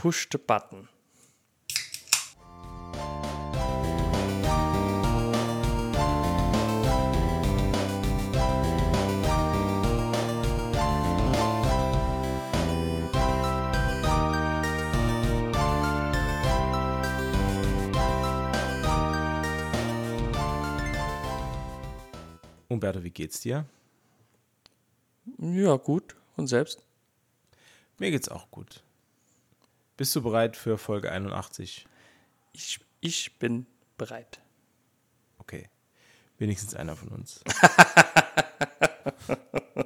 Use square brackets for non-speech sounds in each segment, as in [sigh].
Push the Button. Umberto, wie geht's dir? Ja, gut. Und selbst? Mir geht's auch gut. Bist du bereit für Folge 81? Ich, ich bin bereit. Okay. Wenigstens einer von uns. [laughs]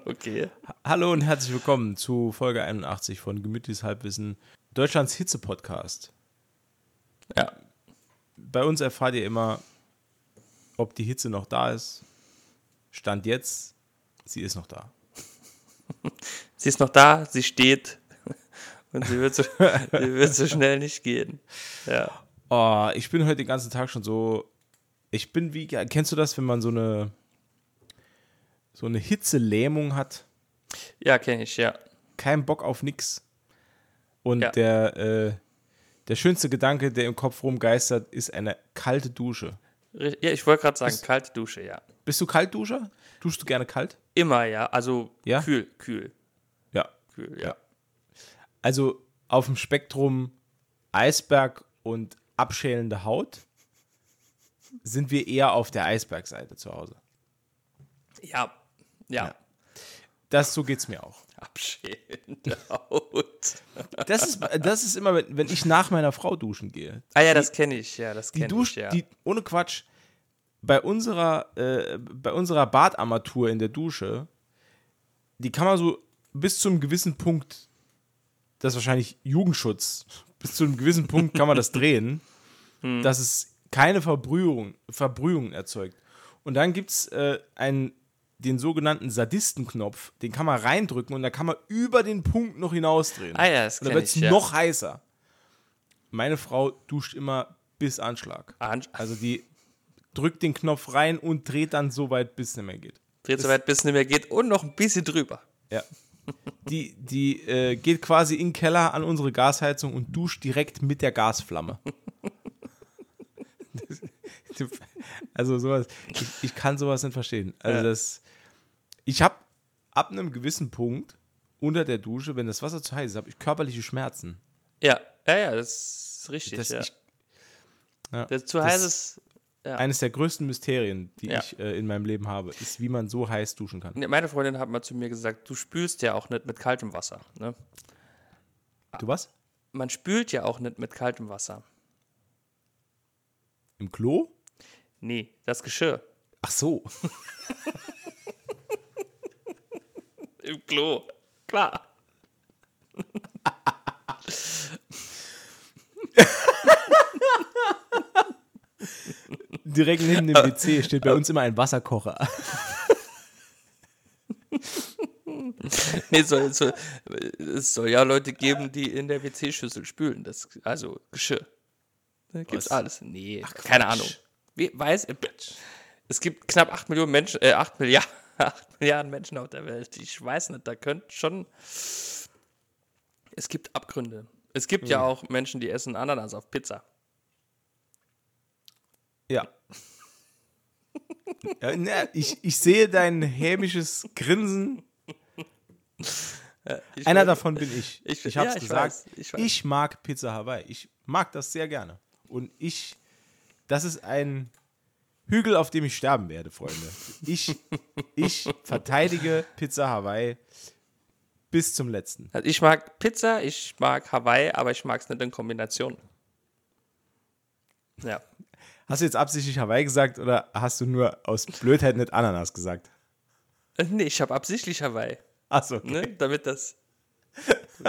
Okay. Hallo und herzlich willkommen zu Folge 81 von Gemütliches Halbwissen, Deutschlands Hitze-Podcast. Ja. Bei uns erfahrt ihr immer, ob die Hitze noch da ist. Stand jetzt, sie ist noch da. [laughs] Sie ist noch da, sie steht. Und sie wird so, [laughs] sie wird so schnell nicht gehen. Ja. Oh, ich bin heute den ganzen Tag schon so. Ich bin wie. Kennst du das, wenn man so eine. so eine Hitzelähmung hat? Ja, kenne ich, ja. Kein Bock auf nix. Und Ja. der. Äh, der schönste Gedanke, der im Kopf rumgeistert, ist eine kalte Dusche. Ja, ich wollte gerade sagen, Ist- kalte Dusche, ja. Bist du Kaltduscher? Duschst du gerne kalt? Immer, ja. Also Ja? kühl, kühl, Ja. kühl, ja. Also auf dem Spektrum Eisberg und abschälende Haut sind wir eher auf der Eisbergseite zu Hause. Ja, ja. Ja. Das, so geht's mir auch. Abschälende Haut. Das ist, das ist immer, wenn ich nach meiner Frau duschen gehe. Ah ja, das kenne ich, ja, das Die kenne ich, ja. die, ohne Quatsch, bei unserer, äh, bei unserer Badarmatur in der Dusche, die kann man so bis zu einem gewissen Punkt, das ist wahrscheinlich Jugendschutz, bis zu einem gewissen Punkt kann man das drehen, [laughs] Hm. dass es keine Verbrühung, Verbrühung erzeugt. Und dann gibt es äh, einen, den sogenannten Sadistenknopf, den kann man reindrücken und da kann man über den Punkt noch hinausdrehen. Ah ja, das Und dann wird es ja. noch heißer. Meine Frau duscht immer bis Anschlag. An Also die drückt den Knopf rein und dreht dann so weit, bis es nicht mehr geht. dreht so weit, bis es nicht mehr geht und noch ein bisschen drüber. Ja. Die, die äh, geht quasi in den Keller an unsere Gasheizung und duscht direkt mit der Gasflamme. [laughs] Also sowas, ich, ich kann sowas nicht verstehen. Also Ja. das, ich habe ab einem gewissen Punkt unter der Dusche, wenn das Wasser zu heiß ist, habe ich körperliche Schmerzen. Ja, ja, ja, das ist richtig. Das, ja. ich, ja, das zu das- heiß ist. Ja. Eines der größten Mysterien, die Ja. ich äh, in meinem Leben habe, ist, wie man so heiß duschen kann. Meine Freundin hat mal zu mir gesagt, du spülst ja auch nicht mit kaltem Wasser. Ne? Du was? Man spült ja auch nicht mit kaltem Wasser. Im Klo? Nee, das Geschirr. Ach so. [laughs] Im Klo. Klar. [laughs] Direkt neben dem WC steht bei uns immer ein Wasserkocher. [laughs] Nee, soll, soll, es soll ja Leute geben, die in der WC-Schüssel spülen. Das, also Geschirr. Da gibt's Was? alles. Nee, keine Ahnung. Wie, weiß, es gibt knapp 8 Millionen Menschen, äh, 8 Milliarden, 8 Milliarden Menschen auf der Welt. Ich weiß nicht, da könnte schon. Es gibt Abgründe. Es gibt ja auch Menschen, die essen Ananas auf Pizza. Ja. [laughs] ich, ich sehe dein hämisches Grinsen. Ich Einer weiß- davon bin ich. Ich- Ich, habe es ja, gesagt. weiß, ich weiß. ich mag Pizza Hawaii. Ich mag das sehr gerne. Und ich, das ist ein Hügel, auf dem ich sterben werde, Freunde. Ich, ich verteidige Pizza Hawaii bis zum letzten. Also ich mag Pizza, ich mag Hawaii, aber ich mag es nicht in Kombination. Ja. Hast du jetzt absichtlich Hawaii gesagt oder hast du nur aus Blödheit nicht Ananas gesagt? Äh, Nee, ich habe absichtlich Hawaii, Achso, okay. ne? damit das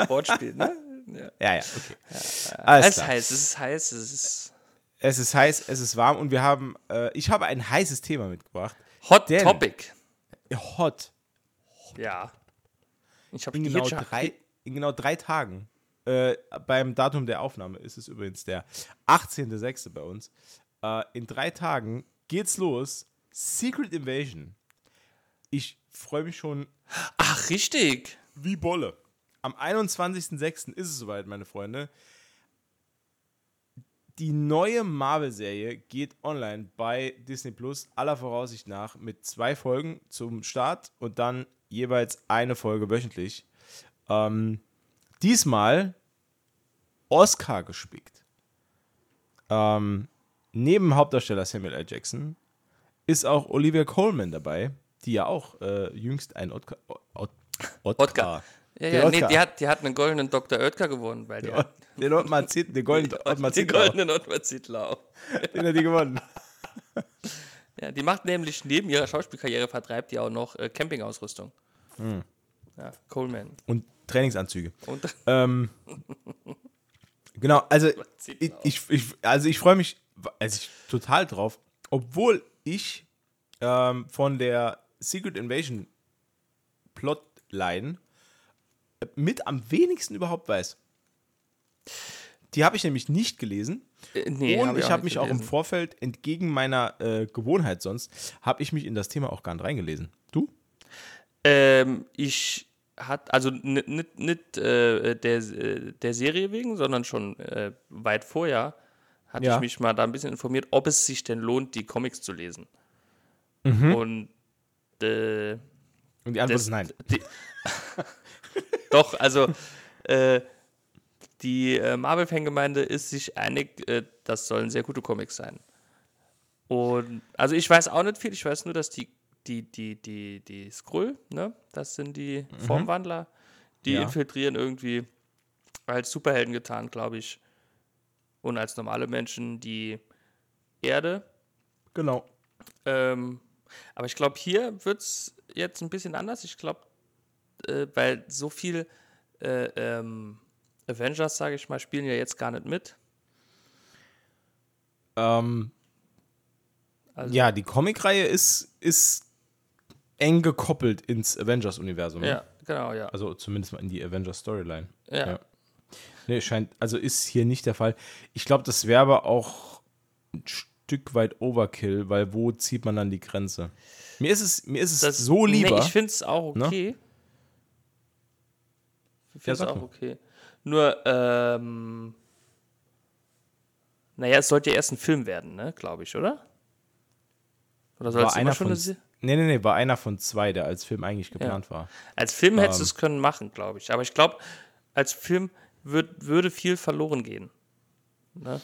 Wortspiel, ne? Ja. Ja, ja, okay. Alles Es ist heiß, es ist heiß, es ist Es ist heiß, es ist warm und wir haben, äh, ich habe ein heißes Thema mitgebracht. Hot Denn- Topic. Hot. Ja. Ich habe In genau, drei, in genau drei Tagen. Äh, beim Datum der Aufnahme ist es übrigens der 18.06. bei uns. Äh, in drei Tagen geht's los. Secret Invasion. Ich freue mich schon Ach, richtig. wie Bolle. am 21.06. ist es soweit, meine Freunde. Die neue Marvel-Serie geht online bei Disney Plus, aller Voraussicht nach, mit zwei Folgen zum Start und dann jeweils eine Folge wöchentlich. Ähm, diesmal Oscar gespickt. Ähm, neben Hauptdarsteller Samuel L. Jackson ist auch Olivia Coleman dabei, die ja auch äh, jüngst ein Otka Otka. Ja, ja, nee, die hat, die hat einen goldenen Dr. Oetker gewonnen, weil die den, Ottmar [laughs] Zit, den goldenen Ottmar Den goldenen Ottmar Zittlau. Den hat die gewonnen. [laughs] Ja, die macht nämlich neben ihrer Schauspielkarriere vertreibt die auch noch äh, Campingausrüstung. Hm. Ja, Coleman. Und Trainingsanzüge. Und Ähm, [laughs] genau, also ich, ich, ich, also ich freue mich also ich, total drauf, obwohl ich ähm, von der Secret Invasion Plotline mit am wenigsten überhaupt weiß. Die habe ich nämlich nicht gelesen. Äh, nee, und hab ich auch habe mich auch im gelesen. Vorfeld, entgegen meiner äh, Gewohnheit sonst, habe ich mich in das Thema auch gar nicht reingelesen. Du? Ähm, ich hat, also nicht, nicht, nicht äh, der, äh, der Serie wegen, sondern schon äh, weit vorher, hatte Ja. ich mich mal da ein bisschen informiert, ob es sich denn lohnt, die Comics zu lesen. Mhm. Und äh, Und die Antwort das- ist nein. [laughs] Die, [laughs] doch, also äh, die äh, Marvel-Fangemeinde ist sich einig, äh, das sollen sehr gute Comics sein. Und also ich weiß auch nicht viel, ich weiß nur, dass die, die, die, die, die Skrull, ne, das sind die Formwandler, die Ja. infiltrieren irgendwie als Superhelden getan, glaube ich. Und als normale Menschen die Erde. Genau. Ähm, aber ich glaube, hier wird es jetzt ein bisschen anders. Ich glaube, äh, weil so viel äh, ähm, Avengers, sage ich mal, spielen ja jetzt gar nicht mit. Ähm, Also- ja, die Comicreihe ist, ist eng gekoppelt ins Avengers-Universum. ne? Ja, genau, ja. Also zumindest mal in die Avengers-Storyline. ja. ja. Nee, scheint, also ist hier nicht der Fall. Ich glaube, das wäre aber auch ein Stück weit Overkill, weil wo zieht man dann die Grenze? Mir ist es, mir ist es Das, so lieber. Nee, ich finde es auch Ne? okay. Ich finde es sag auch okay. Nur, ähm, naja, es sollte ja erst ein Film werden, ne, glaube ich, oder? Oder soll war es einer schon von, eine nee, nee, nee, war einer von zwei, der als Film eigentlich geplant war. Als Film hättest du Ähm. es können machen, glaube ich. Aber ich glaube, als Film würd, würde viel verloren gehen. Ne?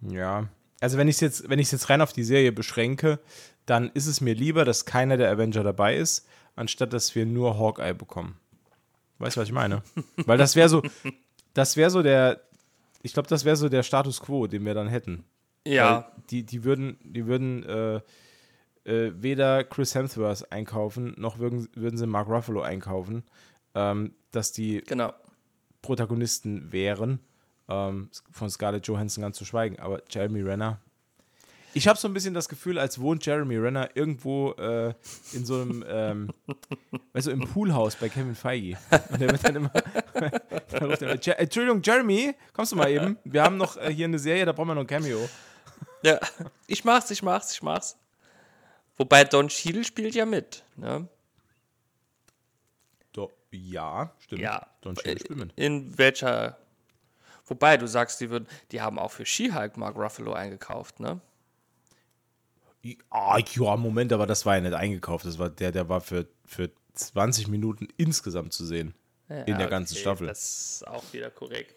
Ja. Also wenn ich es jetzt, wenn ich jetzt rein auf die Serie beschränke, dann ist es mir lieber, dass keiner der Avenger dabei ist, anstatt dass wir nur Hawkeye bekommen. Weißt du, was ich meine? [laughs] Weil das wäre so, das wäre so der, ich glaube, das wäre so der Status quo, den wir dann hätten. Ja, Weil die, die würden, die würden äh, äh, weder Chris Hemsworth einkaufen, noch würden, würden sie Mark Ruffalo einkaufen, ähm, dass die genau. Protagonisten wären. Ähm, von Scarlett Johansson ganz zu schweigen, aber Jeremy Renner. Ich habe so ein bisschen das Gefühl, als wohnt Jeremy Renner irgendwo äh, in so einem, ähm, [laughs] du, im Poolhaus bei Kevin Feige. Und der wird dann immer, [laughs] dann ruft er immer, "Je- Entschuldigung, Jeremy, kommst du mal eben? Wir haben noch äh, hier eine Serie, da brauchen wir noch ein Cameo. Ja, ich mach's, ich mach's, ich mach's. Wobei Don Cheadle spielt ja mit. Ne? Ja, stimmt. Ja. Cheadle spielt mit. In welcher. Wobei du sagst, die, würden, die haben auch für She-Hulk Mark Ruffalo eingekauft, ne? Ah, ja, Moment, aber das war ja nicht eingekauft. Das war der, der war für, für 20 Minuten insgesamt zu sehen. in der ganzen okay, Staffel. Das ist auch wieder korrekt.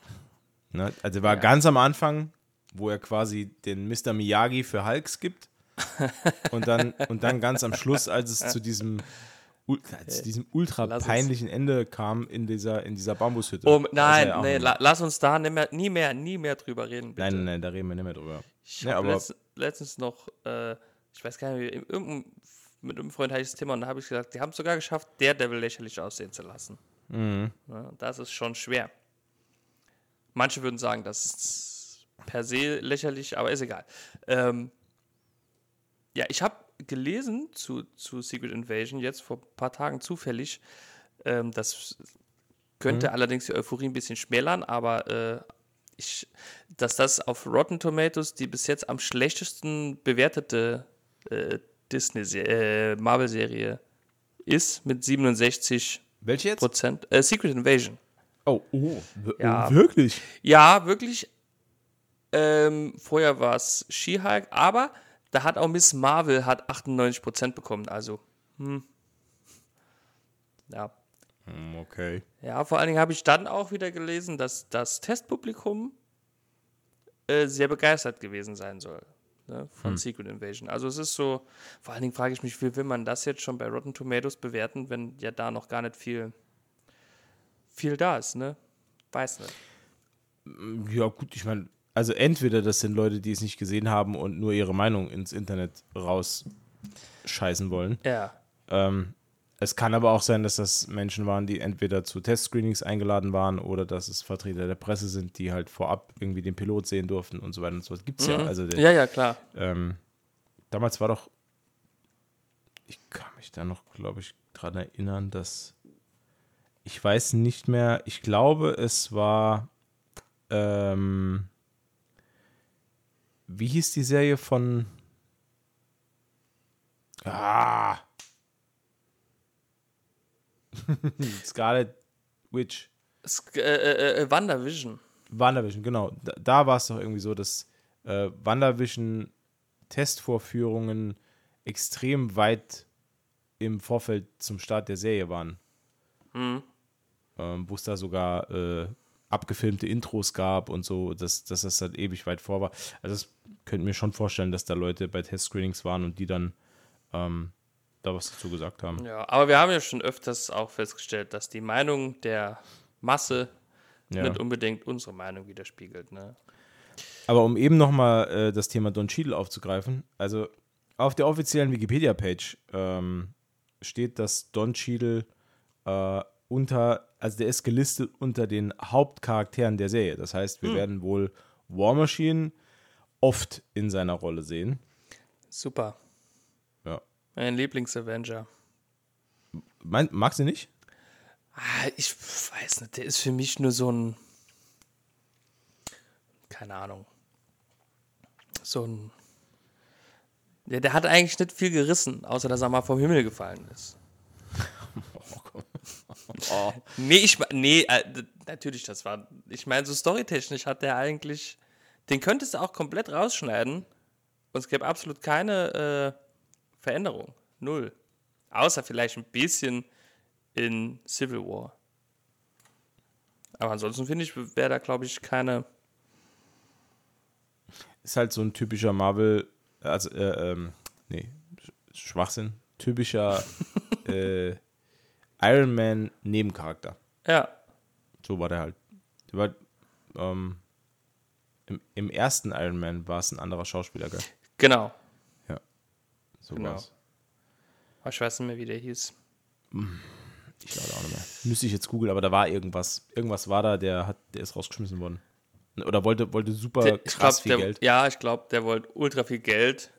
Ne? Also war ganz am Anfang, wo er quasi den Mr. Miyagi für Hulks gibt. [laughs] und, dann, und dann ganz am Schluss, als es zu diesem, zu diesem ultra Lass uns- peinlichen Ende kam in dieser, in dieser Bambushütte. Oh, nein, ja nee, la, lass uns da nie mehr, nie mehr, nie mehr drüber reden. Bitte. nein, nein, nein, da reden wir nicht mehr drüber. Ich Ja, habe aber- letzt, letztens noch, äh, ich weiß gar nicht, mit einem Freund hatte ich das Thema und da habe ich gesagt, die haben es sogar geschafft, Daredevil lächerlich aussehen zu lassen. Mhm. Ja, das ist schon schwer. Manche würden sagen, das ist per se lächerlich, aber ist egal. Ähm, ja, ich habe gelesen zu, zu Secret Invasion jetzt vor ein paar Tagen zufällig. Ähm, das könnte Mhm. allerdings die Euphorie ein bisschen schmälern, aber äh, ich, dass das auf Rotten Tomatoes die bis jetzt am schlechtesten bewertete äh, Disney äh, Marvel-Serie ist mit 67 Welche jetzt? Prozent. Äh, Secret Invasion. Oh, oh, Ja. wirklich? Ja, wirklich. Ähm, vorher war es She-Hulk, aber da hat auch Miss Marvel hat 98% bekommen. Also, hm. Ja. Hm, Okay. Ja, vor allen Dingen habe ich dann auch wieder gelesen, dass das Testpublikum äh, sehr begeistert gewesen sein soll ne, von Secret Invasion. Also es ist so, vor allen Dingen frage ich mich, wie will man das jetzt schon bei Rotten Tomatoes bewerten, wenn ja da noch gar nicht viel, viel da ist, ne? Weiß nicht. Ja, gut, ich meine, also entweder das sind Leute, die es nicht gesehen haben und nur ihre Meinung ins Internet rausscheißen wollen. Ja. Ähm, es kann aber auch sein, dass das Menschen waren, die entweder zu Testscreenings eingeladen waren oder dass es Vertreter der Presse sind, die halt vorab irgendwie den Pilot sehen durften und so weiter und so fort. Gibt's ja. Also der, Ja, ja, klar. ähm, damals war doch, ich kann mich da noch, glaube ich, dran erinnern, dass ich weiß nicht mehr, ich glaube, es war, ähm, wie hieß die Serie von, ah, [laughs] Scarlet Witch. Sk äh, äh, äh, WandaVision. WandaVision, genau. Da, da war es doch irgendwie so, dass äh, WandaVision Testvorführungen extrem weit im Vorfeld zum Start der Serie waren. Mhm. Ähm, Wo es da sogar äh, abgefilmte Intros gab und so, dass, dass das halt ewig weit vor war. Also das könnte mir schon vorstellen, dass da Leute bei Testscreenings waren und die dann ähm, da was dazu gesagt haben. Ja, aber wir haben ja schon öfters auch festgestellt, dass die Meinung der Masse Ja. nicht unbedingt unsere Meinung widerspiegelt. Ne? Aber um eben nochmal äh, das Thema Don Cheadle aufzugreifen, also auf der offiziellen Wikipedia-Page ähm, steht, dass Don Cheadle äh, unter, also der ist gelistet unter den Hauptcharakteren der Serie. Das heißt, wir werden wohl War Machine oft in seiner Rolle sehen. Super. Ja. Mein Lieblings-Avenger. Magst du nicht? Ah, ich weiß nicht, der ist für mich nur so ein. Keine Ahnung. So ein. Der, der hat eigentlich nicht viel gerissen, außer dass er mal vom Himmel gefallen ist. Nee, ich nee, äh, natürlich, das war. Ich meine, so storytechnisch hat der eigentlich. Den könntest du auch komplett rausschneiden und es gäbe absolut keine äh, Veränderung. Null. Außer vielleicht ein bisschen in Civil War. Aber ansonsten finde ich, wäre da, glaube ich, keine. Ist halt so ein typischer Marvel, also, äh, ähm, nee, Sch- Schwachsinn. Typischer [laughs] äh, Iron Man Nebencharakter. Ja, So war der halt. Der war, ähm, im, Im ersten Iron Man war es ein anderer Schauspieler, gell? genau. So Genau. war's. Aber Ich weiß nicht mehr, wie der hieß. Ich glaube auch nicht mehr. Müsste ich jetzt googeln, aber da war irgendwas. Irgendwas war da, der hat, der ist rausgeschmissen worden. Oder wollte, wollte super Der, krass glaub, viel der, Geld. Ja, ich glaube, der wollte ultra viel Geld.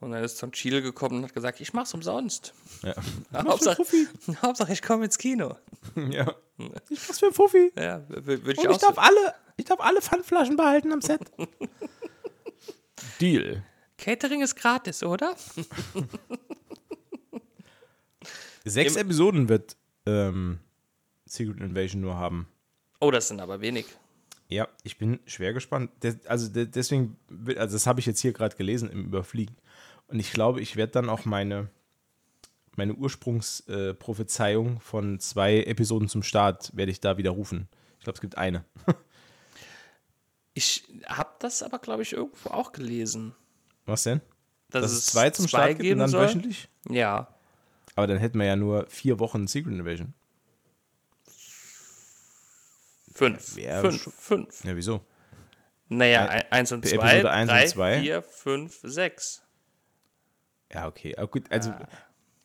Und dann ist Tom Chile gekommen und hat gesagt, ich mach's umsonst. Ja. [laughs] Hauptsache. [laughs] Hauptsache, ich komme ins Kino. [laughs] ja. Ich mach's für einen Fuffi. Ja, würde ich Und ich darf alle, ich darf alle Pfandflaschen behalten am Set. Deal. Catering ist gratis, oder? Sechs Episoden wird ähm, Secret Invasion nur haben. Oh, das sind aber wenig. Ja, ich bin schwer gespannt. Also de- deswegen, also das habe ich jetzt hier gerade gelesen im Überfliegen. Und ich glaube, ich werde dann auch meine, meine Ursprungsprophezeiung äh, von zwei Episoden zum Start, werde ich da widerrufen. Ich glaube, es gibt eine. Ich habe das aber, glaube ich, irgendwo auch gelesen. Was denn? Dass, Dass es zwei zum Start gibt und dann soll. wöchentlich? Ja. Aber dann hätten wir ja nur vier Wochen Secret Invasion. Fünf. Wär fünf. schon- Fünf. Ja, wieso? Naja, ein- eins und zwei, Episode eins und drei, zwei? vier, fünf, sechs. Ja, okay. Aber gut, also,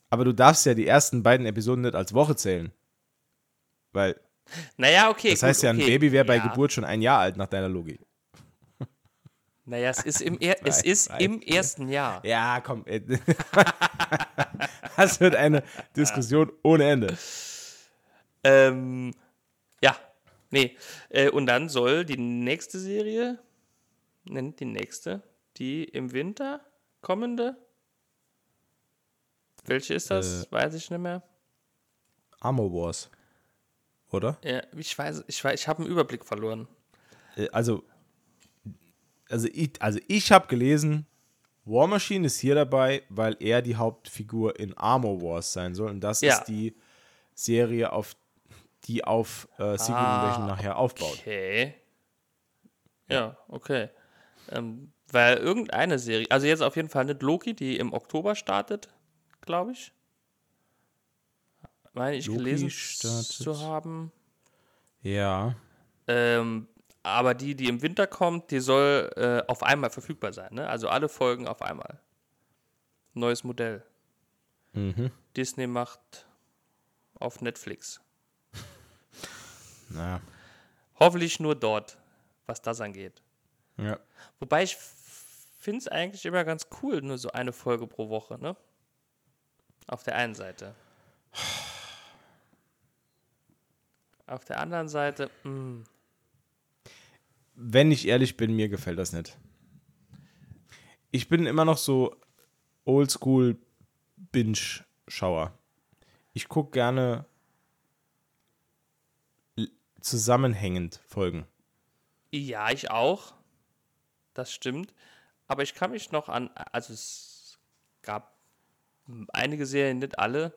aber du darfst ja die ersten beiden Episoden nicht als Woche zählen. Weil Naja, okay. das heißt gut, ja, ein okay. Baby wäre bei Ja. Geburt schon ein Jahr alt nach deiner Logik. Naja, es ist im, er es [laughs] ist im ersten Jahr. Ja, komm. äh, [laughs] Das wird eine Diskussion ohne Ende. Ähm, ja, nee. Äh, und dann soll die nächste Serie, nennt die nächste, die im Winter kommende. Welche ist das? Äh. Weiß ich nicht mehr. Armor Wars. Oder? Ja, ich weiß, ich weiß, ich habe einen Überblick verloren. Äh, Also, also ich, also ich habe gelesen, War Machine ist hier dabei, weil er die Hauptfigur in Armor Wars sein soll. Und das Ja. ist die Serie, auf die auf äh, Secret Ah, Invasion nachher aufbaut. Okay. Ja, okay. Ähm, weil irgendeine Serie, also jetzt auf jeden Fall nicht Loki, die im Oktober startet, glaube ich. Meine ich Loki gelesen startet- zu haben. Ja. Ähm, aber die, die im Winter kommt, die soll äh, auf einmal verfügbar sein. Ne? Also alle Folgen auf einmal. Neues Modell. Mhm. Disney macht auf Netflix. Naja. Hoffentlich nur dort, was das angeht. Ja. Wobei ich finde es eigentlich immer ganz cool, nur so eine Folge pro Woche, ne? Auf der einen Seite. Auf der anderen Seite, mm, Wenn ich ehrlich bin, mir gefällt das nicht. Ich bin immer noch so oldschool Binge-Schauer. Ich gucke gerne zusammenhängend Folgen. ja, ich auch. Das stimmt. Aber ich kann mich noch an, also es gab einige Serien, nicht alle,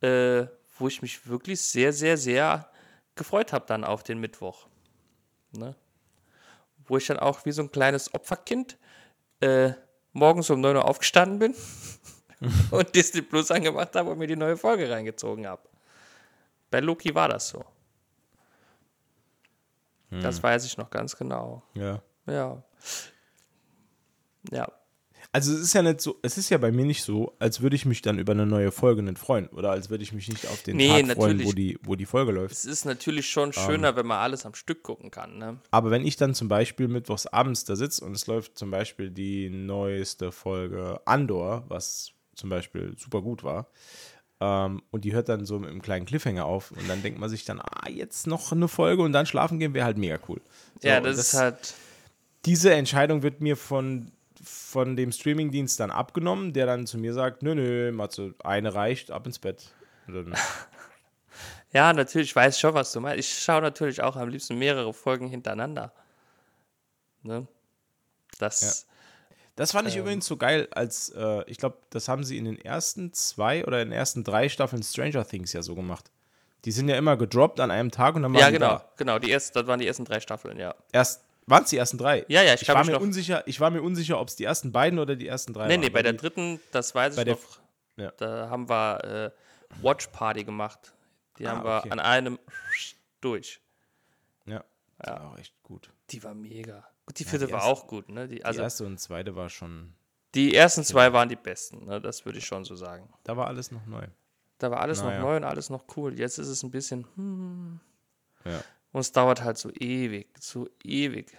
äh, wo ich mich wirklich sehr, sehr, sehr gefreut habe dann auf den Mittwoch. Ne? Wo ich dann auch wie so ein kleines Opferkind äh, morgens um 9 Uhr aufgestanden bin [laughs] und Disney Plus angemacht habe und mir die neue Folge reingezogen habe. Bei Loki war das so. Das weiß ich noch ganz genau. Ja. Ja. Ja. Also es ist ja nicht so, es ist ja bei mir nicht so, als würde ich mich dann über eine neue Folge nicht freuen. Oder als würde ich mich nicht auf den Nee, Tag freuen, wo die, wo die Folge läuft. Es ist natürlich schon schöner, wenn man alles am Stück gucken kann, ne? Aber wenn ich dann zum Beispiel mittwochs abends da sitze und es läuft zum Beispiel die neueste Folge Andor, was zum Beispiel super gut war, ähm, und die hört dann so mit einem kleinen Cliffhanger auf und dann denkt man sich dann, ah, jetzt noch eine Folge und dann schlafen gehen wäre halt mega cool. So, ja, und das, ist halt. diese Entscheidung wird mir von, von dem Streamingdienst dann abgenommen, der dann zu mir sagt, nö, nö, Matze, eine reicht, ab ins Bett. [laughs] Ja, natürlich, ich weiß schon, was du meinst. Ich schaue natürlich auch am liebsten mehrere Folgen hintereinander. Ne? Das. Das fand ich übrigens so geil, als äh, ich glaube, das haben sie in den ersten zwei oder in den ersten drei Staffeln Stranger Things ja so gemacht. Die sind ja immer gedroppt an einem Tag und dann waren Ja, genau, da. genau. Die ersten, das waren die ersten drei Staffeln, ja. Erst waren es die ersten drei. Ja, ja, ich ich war mir unsicher. Ich war mir unsicher, ob es die ersten beiden oder die ersten drei Nee, waren. nee, bei weil der die, dritten, das weiß bei ich noch, ja. da haben wir äh, Watch Party gemacht. Die Ah, haben wir okay. an einem [laughs] durch. Ja, das war auch echt gut. Die war mega. Gut, die vierte die war erste- auch gut, ne? Die, Die also erste und zweite war schon, die ersten zwei waren die besten, ne? Das würde ich schon so sagen. da war alles noch neu. Da war alles Naja. noch neu und alles noch cool. Jetzt ist es ein bisschen, hm, Ja. Und es dauert halt so ewig, so ewig.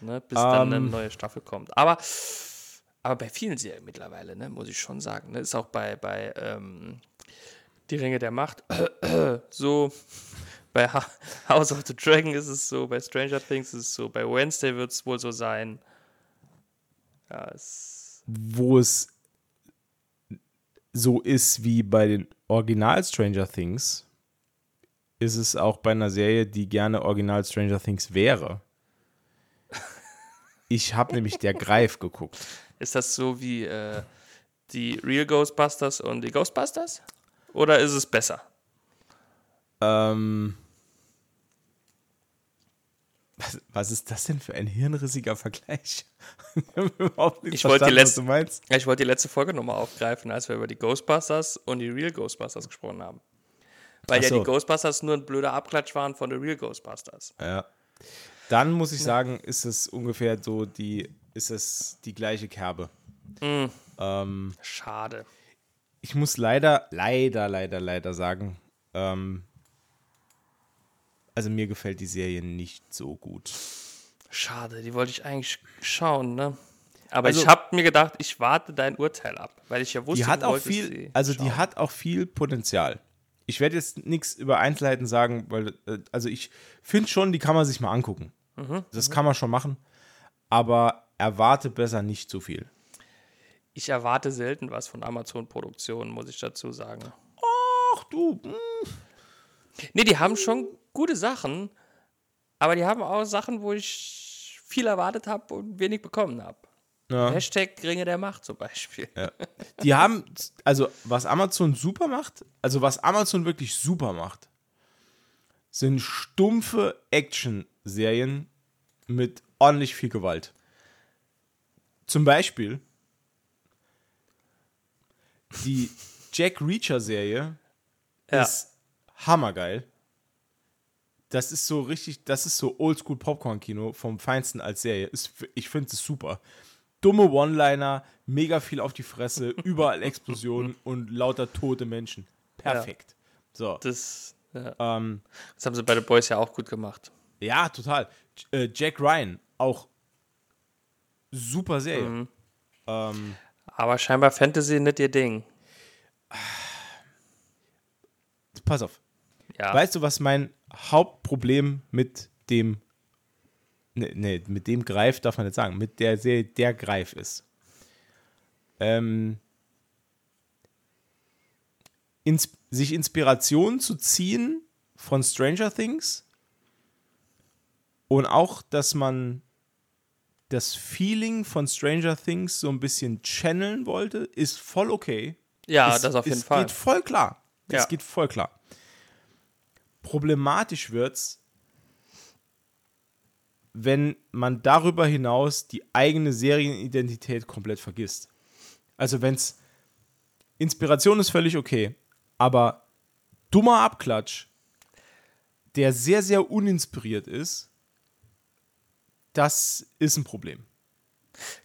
Ne? Bis dann eine Ähm. neue Staffel kommt. Aber, aber bei vielen Serien mittlerweile, ne, muss ich schon sagen. Ne? Ist auch bei, bei ähm, Die Ringe der Macht [clears throat] so. Bei House of the Dragon ist es so, bei Stranger Things ist es so, bei Wednesday wird es wohl so sein. Ja, es, Wo es so ist wie bei den Original Stranger Things, ist es auch bei einer Serie, die gerne Original Stranger Things wäre. Ich habe nämlich der Greif geguckt. ist das so wie äh, die Real Ghostbusters und die Ghostbusters? Oder ist es besser? Ähm, was, was ist das denn für ein hirnrissiger Vergleich? [laughs] ich wollte die letzte- Ich wollte die letzte Folge nochmal aufgreifen, als wir über die Ghostbusters und die Real Ghostbusters gesprochen haben. Weil Ach ja so. die Ghostbusters nur ein blöder Abklatsch waren von den Real Ghostbusters. Ja. Dann muss ich sagen, ist es ungefähr so die, ist es die gleiche Kerbe. Ähm, Schade. ich muss leider, leider, leider, leider sagen, ähm, also mir gefällt die Serie nicht so gut. Schade, die wollte ich eigentlich schauen, ne? Aber Also- ich habe mir gedacht, ich warte dein Urteil ab, weil ich ja wusste, Die hat auch viel, sie also schauen. die hat auch viel Potenzial. Ich werde jetzt nichts über Einzelheiten sagen, weil, äh, also ich finde schon, die kann man sich mal angucken. Mhm, das kann man schon machen, aber erwarte besser nicht zu viel. Ich erwarte selten was von Amazon-Produktionen, muss ich dazu sagen. ach du, hm, Nee, die haben schon gute Sachen, aber die haben auch Sachen, wo ich viel erwartet habe und wenig bekommen habe. Ja. Hashtag Ringe der Macht zum Beispiel. [laughs] Die haben, also was Amazon super macht, also was Amazon wirklich super macht, sind stumpfe Action-Serien mit ordentlich viel Gewalt. Zum Beispiel die Jack Reacher-Serie Ja. ist hammergeil. Das ist so richtig, das ist so Oldschool Popcorn-Kino vom Feinsten als Serie. Ist, ich finde es super. Dumme One-Liner, mega viel auf die Fresse, [laughs] überall Explosionen und lauter tote Menschen. Perfekt. So. Das, ja. Ähm, das haben sie bei The Boys ja auch gut gemacht. ja, total. J- äh, Jack Ryan, auch super Serie. Mhm. Ähm, Aber scheinbar Fantasy nicht ihr Ding. pass auf. Ja. Weißt du, was mein Hauptproblem mit dem, ne, ne, mit dem Greif darf man nicht sagen, mit der Serie der Greif ist? Ähm, ins, sich Inspiration zu ziehen von Stranger Things und auch, dass man das Feeling von Stranger Things so ein bisschen channeln wollte, ist voll okay. ja, Es- das auf jeden es Fall. geht voll klar. Es Ja. geht voll klar. Problematisch wird's, wenn man darüber hinaus die eigene Serienidentität komplett vergisst. Also wenn's Inspiration ist völlig okay, aber dummer Abklatsch, der sehr, sehr uninspiriert ist, das ist ein Problem.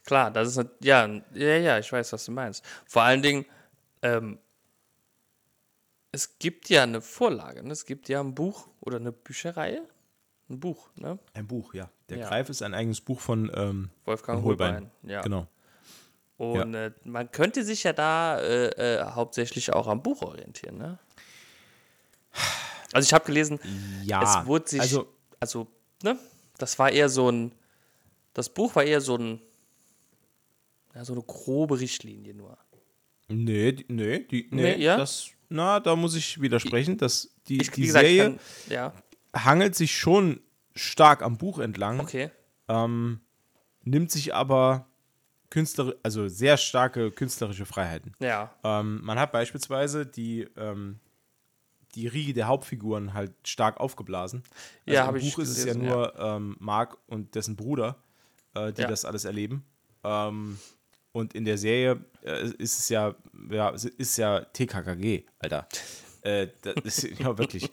Klar, das ist ja, ja, ja, ich weiß, was du meinst. Vor allen Dingen, ähm, es gibt ja eine Vorlage, ne? es gibt ja ein Buch oder eine Bücherreihe. Ein Buch, ne? Ein Buch, ja. Der Ja. Greif ist ein eigenes Buch von ähm, Wolfgang Holbein. Holbein. Ja. Genau. Und äh, man könnte sich ja da äh, äh, hauptsächlich auch am Buch orientieren, ne? Also ich habe gelesen, Ja, es wurde sich, also, also ne? Das war eher so ein, das Buch war eher so ein, ja, so eine grobe Richtlinie nur. Nee, nee, die, nee, Nee, ja? das, na, da muss ich widersprechen, dass die, Ich, die gesagt, Serie kann, ja, hangelt sich schon stark am Buch entlang, okay. ähm, nimmt sich aber Künstler, also sehr starke künstlerische Freiheiten. Ja, Ähm, man hat beispielsweise die, ähm, die Riege der Hauptfiguren halt stark aufgeblasen. Also Ja, im hab ich Buch ist es ja nur ähm, Mark und dessen Bruder, äh, die Ja. das alles erleben. Ähm, und in der Serie äh, ist es ja, ja, ist ja TKKG, Alter. Äh, das ist ja wirklich.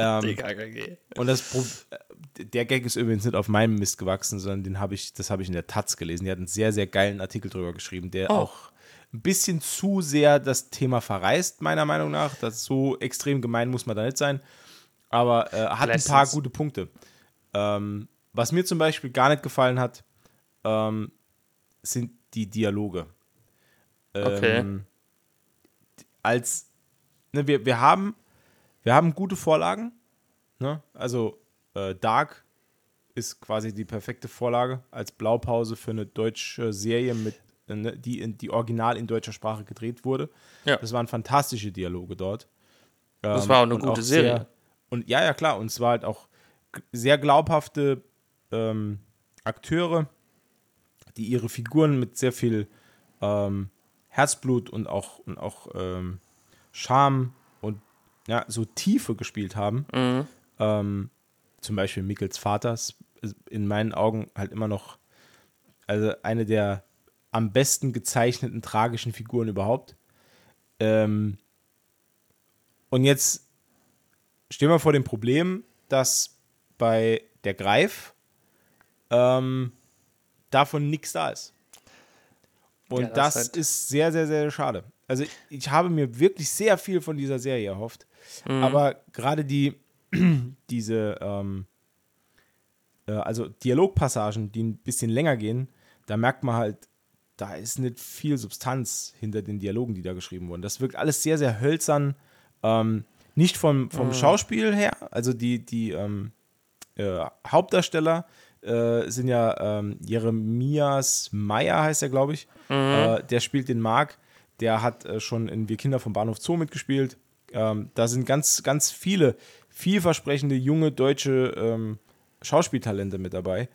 Ähm, DKKG. und das Pro äh, der Gag ist übrigens nicht auf meinem Mist gewachsen, sondern den habe ich, das habe ich in der Taz gelesen. Die hat einen sehr, sehr geilen Artikel drüber geschrieben, der Oh. auch ein bisschen zu sehr das Thema verreißt, meiner Meinung nach. Das so extrem gemein muss man da nicht sein. Aber äh, hat Vielleicht ein paar gute Punkte. Ähm, was mir zum Beispiel gar nicht gefallen hat, ähm, sind die Dialoge. Okay. Ähm, als ne, wir, wir haben wir haben gute Vorlagen. Ne? Also äh, Dark ist quasi die perfekte Vorlage als Blaupause für eine deutsche Serie, mit, äh, ne, die, in, die original in deutscher Sprache gedreht wurde. Ja. Das waren fantastische Dialoge dort. Das Ähm, war auch eine und gute Serie. Sehr, und ja, ja, klar. Und es war halt auch sehr glaubhafte ähm, Akteure, die ihre Figuren mit sehr viel ähm, Herzblut und auch, und auch ähm, Charme ja, so Tiefe gespielt haben. Mhm. Ähm, zum Beispiel Mickels Vater ist in meinen Augen halt immer noch also eine der am besten gezeichneten tragischen Figuren überhaupt. Ähm, und jetzt stehen wir vor dem Problem, dass bei der Greif ähm, davon nichts da ist. Und Ja, das das, halt- ist sehr, sehr, sehr schade. Also ich habe mir wirklich sehr viel von dieser Serie erhofft. Mhm. Aber gerade die, [clears throat] diese, ähm, äh, also Dialogpassagen, die ein bisschen länger gehen, da merkt man halt, da ist nicht viel Substanz hinter den Dialogen, die da geschrieben wurden. Das wirkt alles sehr, sehr hölzern. Ähm, nicht vom, vom Schauspiel her, also die, die ähm, äh, Hauptdarsteller äh, sind ja ähm, Jeremias Meyer, heißt er, glaube ich. Äh, der spielt den Mark. Der hat äh, schon in Wir Kinder vom Bahnhof Zoo mitgespielt. Ähm, da sind ganz, ganz viele vielversprechende junge deutsche ähm, Schauspieltalente mit dabei.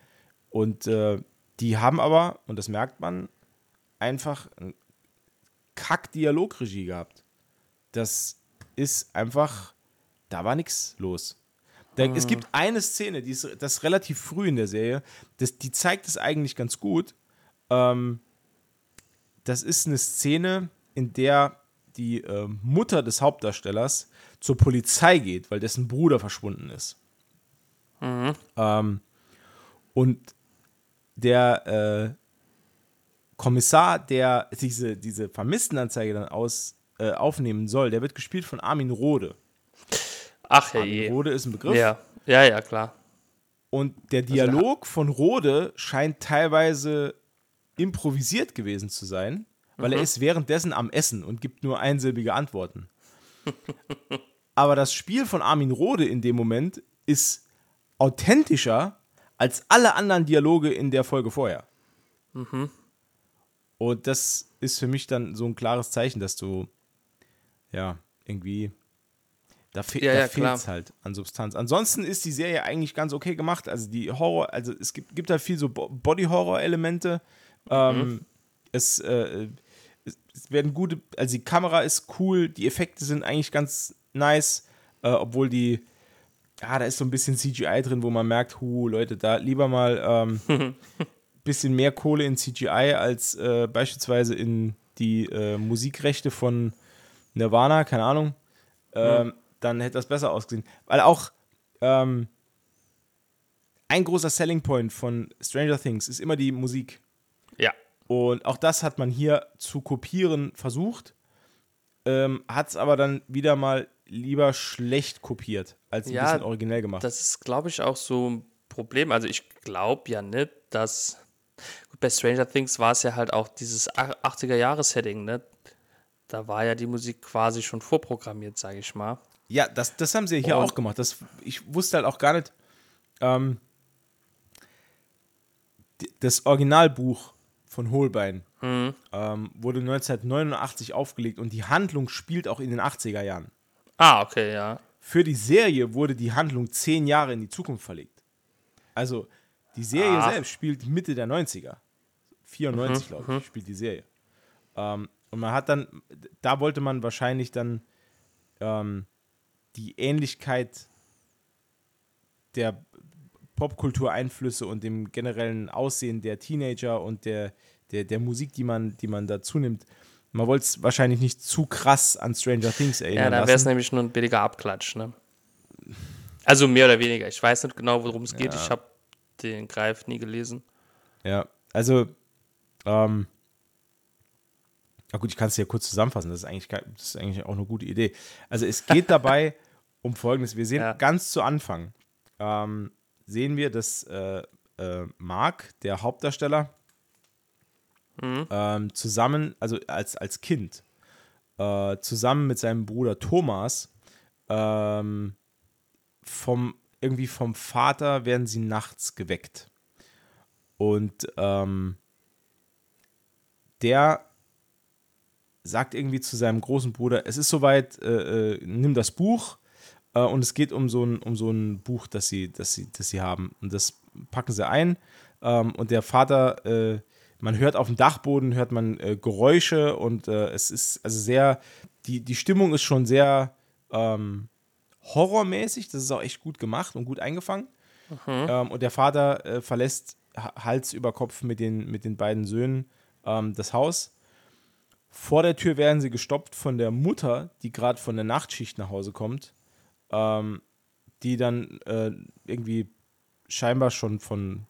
Und äh, die haben aber, und das merkt man, einfach Kack-Dialogregie gehabt. Das ist einfach, da war nichts los. Da, mhm. Es gibt eine Szene, die ist, das ist relativ früh in der Serie, das, die zeigt es eigentlich ganz gut. Ähm, das ist eine Szene, in der die äh, Mutter des Hauptdarstellers zur Polizei geht, weil dessen Bruder verschwunden ist. Mhm. Ähm, und der äh, Kommissar, der diese, diese Vermisstenanzeige dann aus, äh, aufnehmen soll, der wird gespielt von Armin Rohde. Ach ja, Armin Rode ist ein Begriff. Ja, ja, ja, klar. Und der also Dialog von Rode scheint teilweise improvisiert gewesen zu sein, weil mhm. er ist währenddessen am Essen und gibt nur einsilbige Antworten. [laughs] Aber das Spiel von Armin Rode in dem Moment ist authentischer als alle anderen Dialoge in der Folge vorher. Mhm. Und das ist für mich dann so ein klares Zeichen, dass du ja irgendwie da, fe ja, da ja, fehlt es halt an Substanz. Ansonsten ist die Serie eigentlich ganz okay gemacht. Also die Horror, also es gibt, gibt da viel so Body-Horror-Elemente. Ähm, mhm. es, äh, es, werden gute, also die Kamera ist cool, die Effekte sind eigentlich ganz nice, äh, obwohl die, ja, da ist so ein bisschen CGI drin, wo man merkt, hu, Leute, da lieber mal ähm, [laughs] bisschen mehr Kohle in CGI als äh, beispielsweise in die äh, Musikrechte von Nirvana, keine Ahnung. Ähm, mhm dann hätte das besser ausgesehen. Weil auch ähm, ein großer Selling Point von Stranger Things ist immer die Musik. Ja. Und auch das hat man hier zu kopieren versucht, ähm, hat es aber dann wieder mal lieber schlecht kopiert, als ein ja, bisschen originell gemacht. Das ist, glaube ich, auch so ein Problem. Also ich glaube ja nicht, dass bei Stranger Things war es ja halt auch dieses 80er-Jahres-Setting, ne? Da war ja die Musik quasi schon vorprogrammiert, sage ich mal. Ja, das, das haben sie hier Und auch gemacht. Das, ich wusste halt auch gar nicht. Ähm, das Originalbuch von Holbein mhm. ähm, wurde 1989 aufgelegt und die Handlung spielt auch in den 80er Jahren. Ah, okay, ja. Für die Serie wurde die Handlung zehn Jahre in die Zukunft verlegt. Also die Serie Ach. selbst spielt Mitte der 90er. 94, mhm, glaube ich, mhm. spielt die Serie. Ähm, und man hat dann, da wollte man wahrscheinlich dann ähm, die Ähnlichkeit der Popkultureinflüsse und dem generellen Aussehen der Teenager und der, der, der Musik, die man, die man dazu nimmt. Man wollte es wahrscheinlich nicht zu krass an Stranger Things erinnern. Ja, da wäre es nämlich nur ein billiger Abklatsch, ne? Also mehr oder weniger. Ich weiß nicht genau, worum es ja. geht. Ich habe den Greif nie gelesen. Ja, also, ähm, na gut, ich kann es dir kurz zusammenfassen. Das ist, eigentlich, das ist eigentlich auch eine gute Idee. Also es geht [laughs] dabei um Folgendes. Wir sehen ja. ganz zu Anfang, ähm, sehen wir, dass äh, äh, Mark, der Hauptdarsteller, mhm. ähm, zusammen, also als, als Kind, äh, zusammen mit seinem Bruder Thomas, ähm, vom, irgendwie vom Vater werden sie nachts geweckt. Und ähm, der sagt irgendwie zu seinem großen Bruder, es ist soweit, äh, äh, nimm das Buch, und es geht um so ein, um so ein Buch, das sie, das, sie, das sie haben. Und das packen sie ein. Ähm, und der Vater, äh, man hört auf dem Dachboden, hört man äh, Geräusche und äh, es ist also sehr, die, die Stimmung ist schon sehr ähm, horrormäßig. Das ist auch echt gut gemacht und gut eingefangen. Mhm. Ähm, und der Vater äh, verlässt Hals über Kopf mit den, mit den beiden Söhnen ähm, das Haus. Vor der Tür werden sie gestoppt von der Mutter, die gerade von der Nachtschicht nach Hause kommt ähm, die dann äh, irgendwie scheinbar schon von.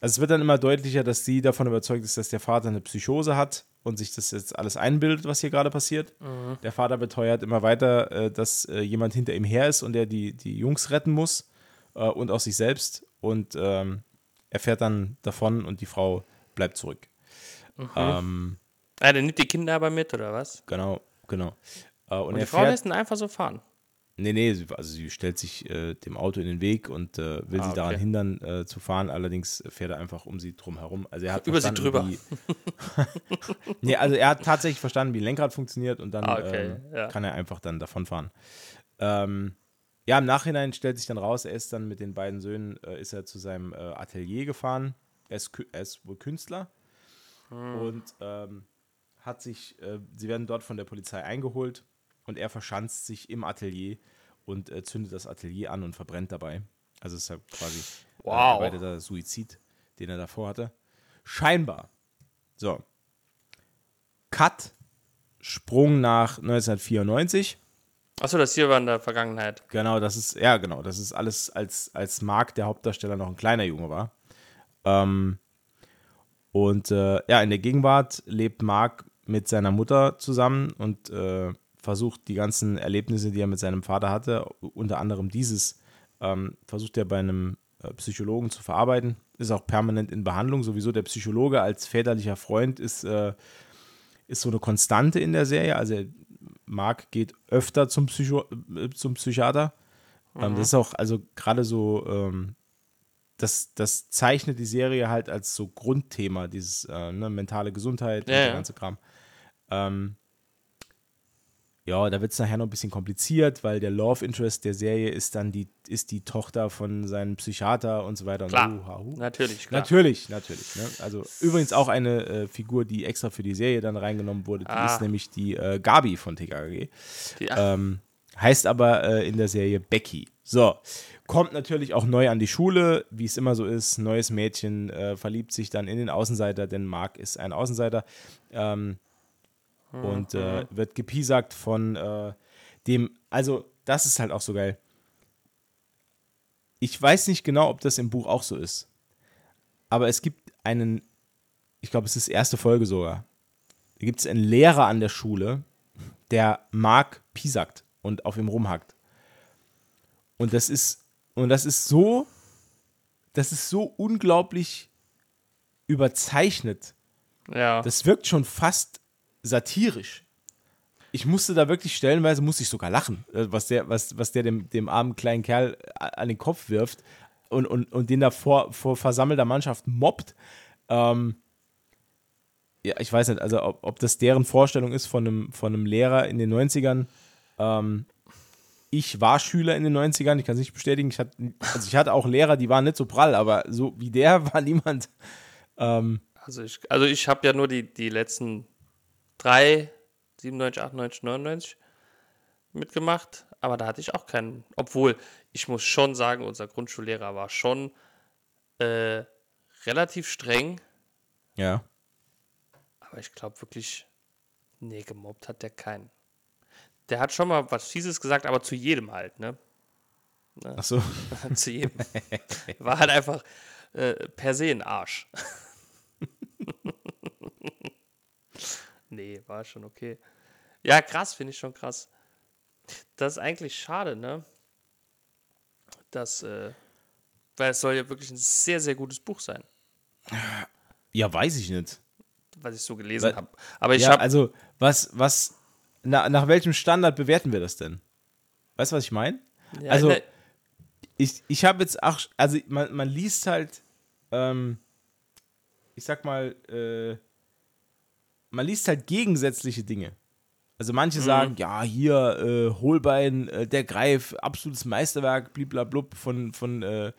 Also es wird dann immer deutlicher, dass sie davon überzeugt ist, dass der Vater eine Psychose hat und sich das jetzt alles einbildet, was hier gerade passiert. Mhm. Der Vater beteuert immer weiter, äh, dass äh, jemand hinter ihm her ist und er die, die Jungs retten muss äh, und auch sich selbst. Und ähm, er fährt dann davon und die Frau bleibt zurück. Mhm. Ähm, ah, der nimmt die Kinder aber mit, oder was? Genau, genau. Und, und die Frau lässt ihn einfach so fahren. Nee, nee, sie- also sie stellt sich äh, dem Auto in den Weg und äh, will Ah, sie daran okay. hindern äh, zu fahren. Allerdings fährt er einfach um sie drum herum. Also er hat Über sie drüber. Wie, [laughs] nee, also er hat tatsächlich verstanden, wie ein Lenkrad funktioniert und dann Ah, okay, ähm, ja. kann er einfach dann davonfahren. Ähm, ja, im Nachhinein stellt sich dann raus, er ist dann mit den beiden Söhnen, äh, ist er zu seinem äh, Atelier gefahren. Er ist, er ist wohl Künstler Hm. und ähm, hat sich, äh, sie werden dort von der Polizei eingeholt und er verschanzt sich im Atelier und äh, zündet das Atelier an und verbrennt dabei. Also es ist ja quasi Wow. äh, erweiterter Suizid, den er davor hatte. Scheinbar. So. Cut. Sprung nach 1994. Achso, das hier war in der Vergangenheit. Genau, das ist, ja, genau, das ist alles, als, als Mark, der Hauptdarsteller, noch ein kleiner Junge war. Ähm, und äh, ja, in der Gegenwart lebt Mark mit seiner Mutter zusammen und äh, versucht die ganzen Erlebnisse, die er mit seinem Vater hatte, unter anderem dieses, ähm, versucht er bei einem äh, Psychologen zu verarbeiten. Ist auch permanent in Behandlung. Sowieso der Psychologe als väterlicher Freund ist, äh, ist so eine Konstante in der Serie. Also Mark geht öfter zum, Psycho äh, zum Psychiater. Ähm, das ist auch, also gerade so, ähm, das, das zeichnet die Serie halt als so Grundthema, dieses äh, ne, mentale Gesundheit und Ja, der ja. ganze Kram. Ähm, ja, da wird es nachher noch ein bisschen kompliziert, weil der Love Interest der Serie ist dann die, ist die Tochter von seinem Psychiater und so weiter. Klar. Uh. Natürlich, klar. Natürlich, natürlich. Ne? Also übrigens auch eine äh, Figur, die extra für die Serie dann reingenommen wurde, die Ah. ist nämlich die äh, Gabi von TKG. Die, Ähm, heißt aber äh, in der Serie Becky. So, kommt natürlich auch neu an die Schule, wie es immer so ist. Neues Mädchen äh, verliebt sich dann in den Außenseiter, denn Mark ist ein Außenseiter. Ähm, und äh, wird gepiesackt von äh, dem, also das ist halt auch so geil. Ich weiß nicht genau, ob das im Buch auch so ist. Aber es gibt einen, ich glaube, es ist erste Folge sogar. Da gibt es einen Lehrer an der Schule, der Mark piesackt und auf ihm rumhackt. Und das ist, und das ist so, das ist so unglaublich überzeichnet. ja. Das wirkt schon fast satirisch. Ich musste da wirklich stellenweise, musste ich sogar lachen, äh, was der, was, was der dem, dem armen kleinen Kerl a- an den Kopf wirft und, und, und den da vor, vor versammelter Mannschaft mobbt. Ähm, ja, ich weiß nicht, also ob, ob das deren Vorstellung ist von einem, von einem Lehrer in den 90ern. Ähm, ich war Schüler in den 90ern, ich kann es nicht bestätigen. Ich hatte, also ich hatte auch Lehrer, die waren nicht so prall, aber so wie der [laughs] war niemand. Ähm, Also ich, also ich habe ja nur die, die letzten drei, 97, 98, 99 mitgemacht, aber da hatte ich auch keinen. Obwohl, ich muss schon sagen, unser Grundschullehrer war schon äh, relativ streng, ja. aber ich glaube wirklich, nee, gemobbt hat der keinen. Der hat schon mal was Fieses gesagt, aber zu jedem halt, ne? Ach so. [laughs] zu jedem. War halt einfach äh, per se ein Arsch. [laughs] nee, war schon okay. Ja, krass, finde ich schon krass. Das ist eigentlich schade, ne? Das, äh, weil es soll ja wirklich ein sehr, sehr gutes Buch sein, Ja, weiß ich nicht. was ich so gelesen habe. Aber ich ja, habe, also, was, was, na, nach welchem Standard bewerten wir das denn? Weißt du, was ich meine? ja, also, ne, Ich, ich habe jetzt, ach, also man, man liest halt, ähm, ich sag mal, äh, man liest halt gegensätzliche Dinge. Also manche sagen, ja, hier, äh, Holbein, äh, der Greif, absolutes Meisterwerk, bliblablub, von, von äh,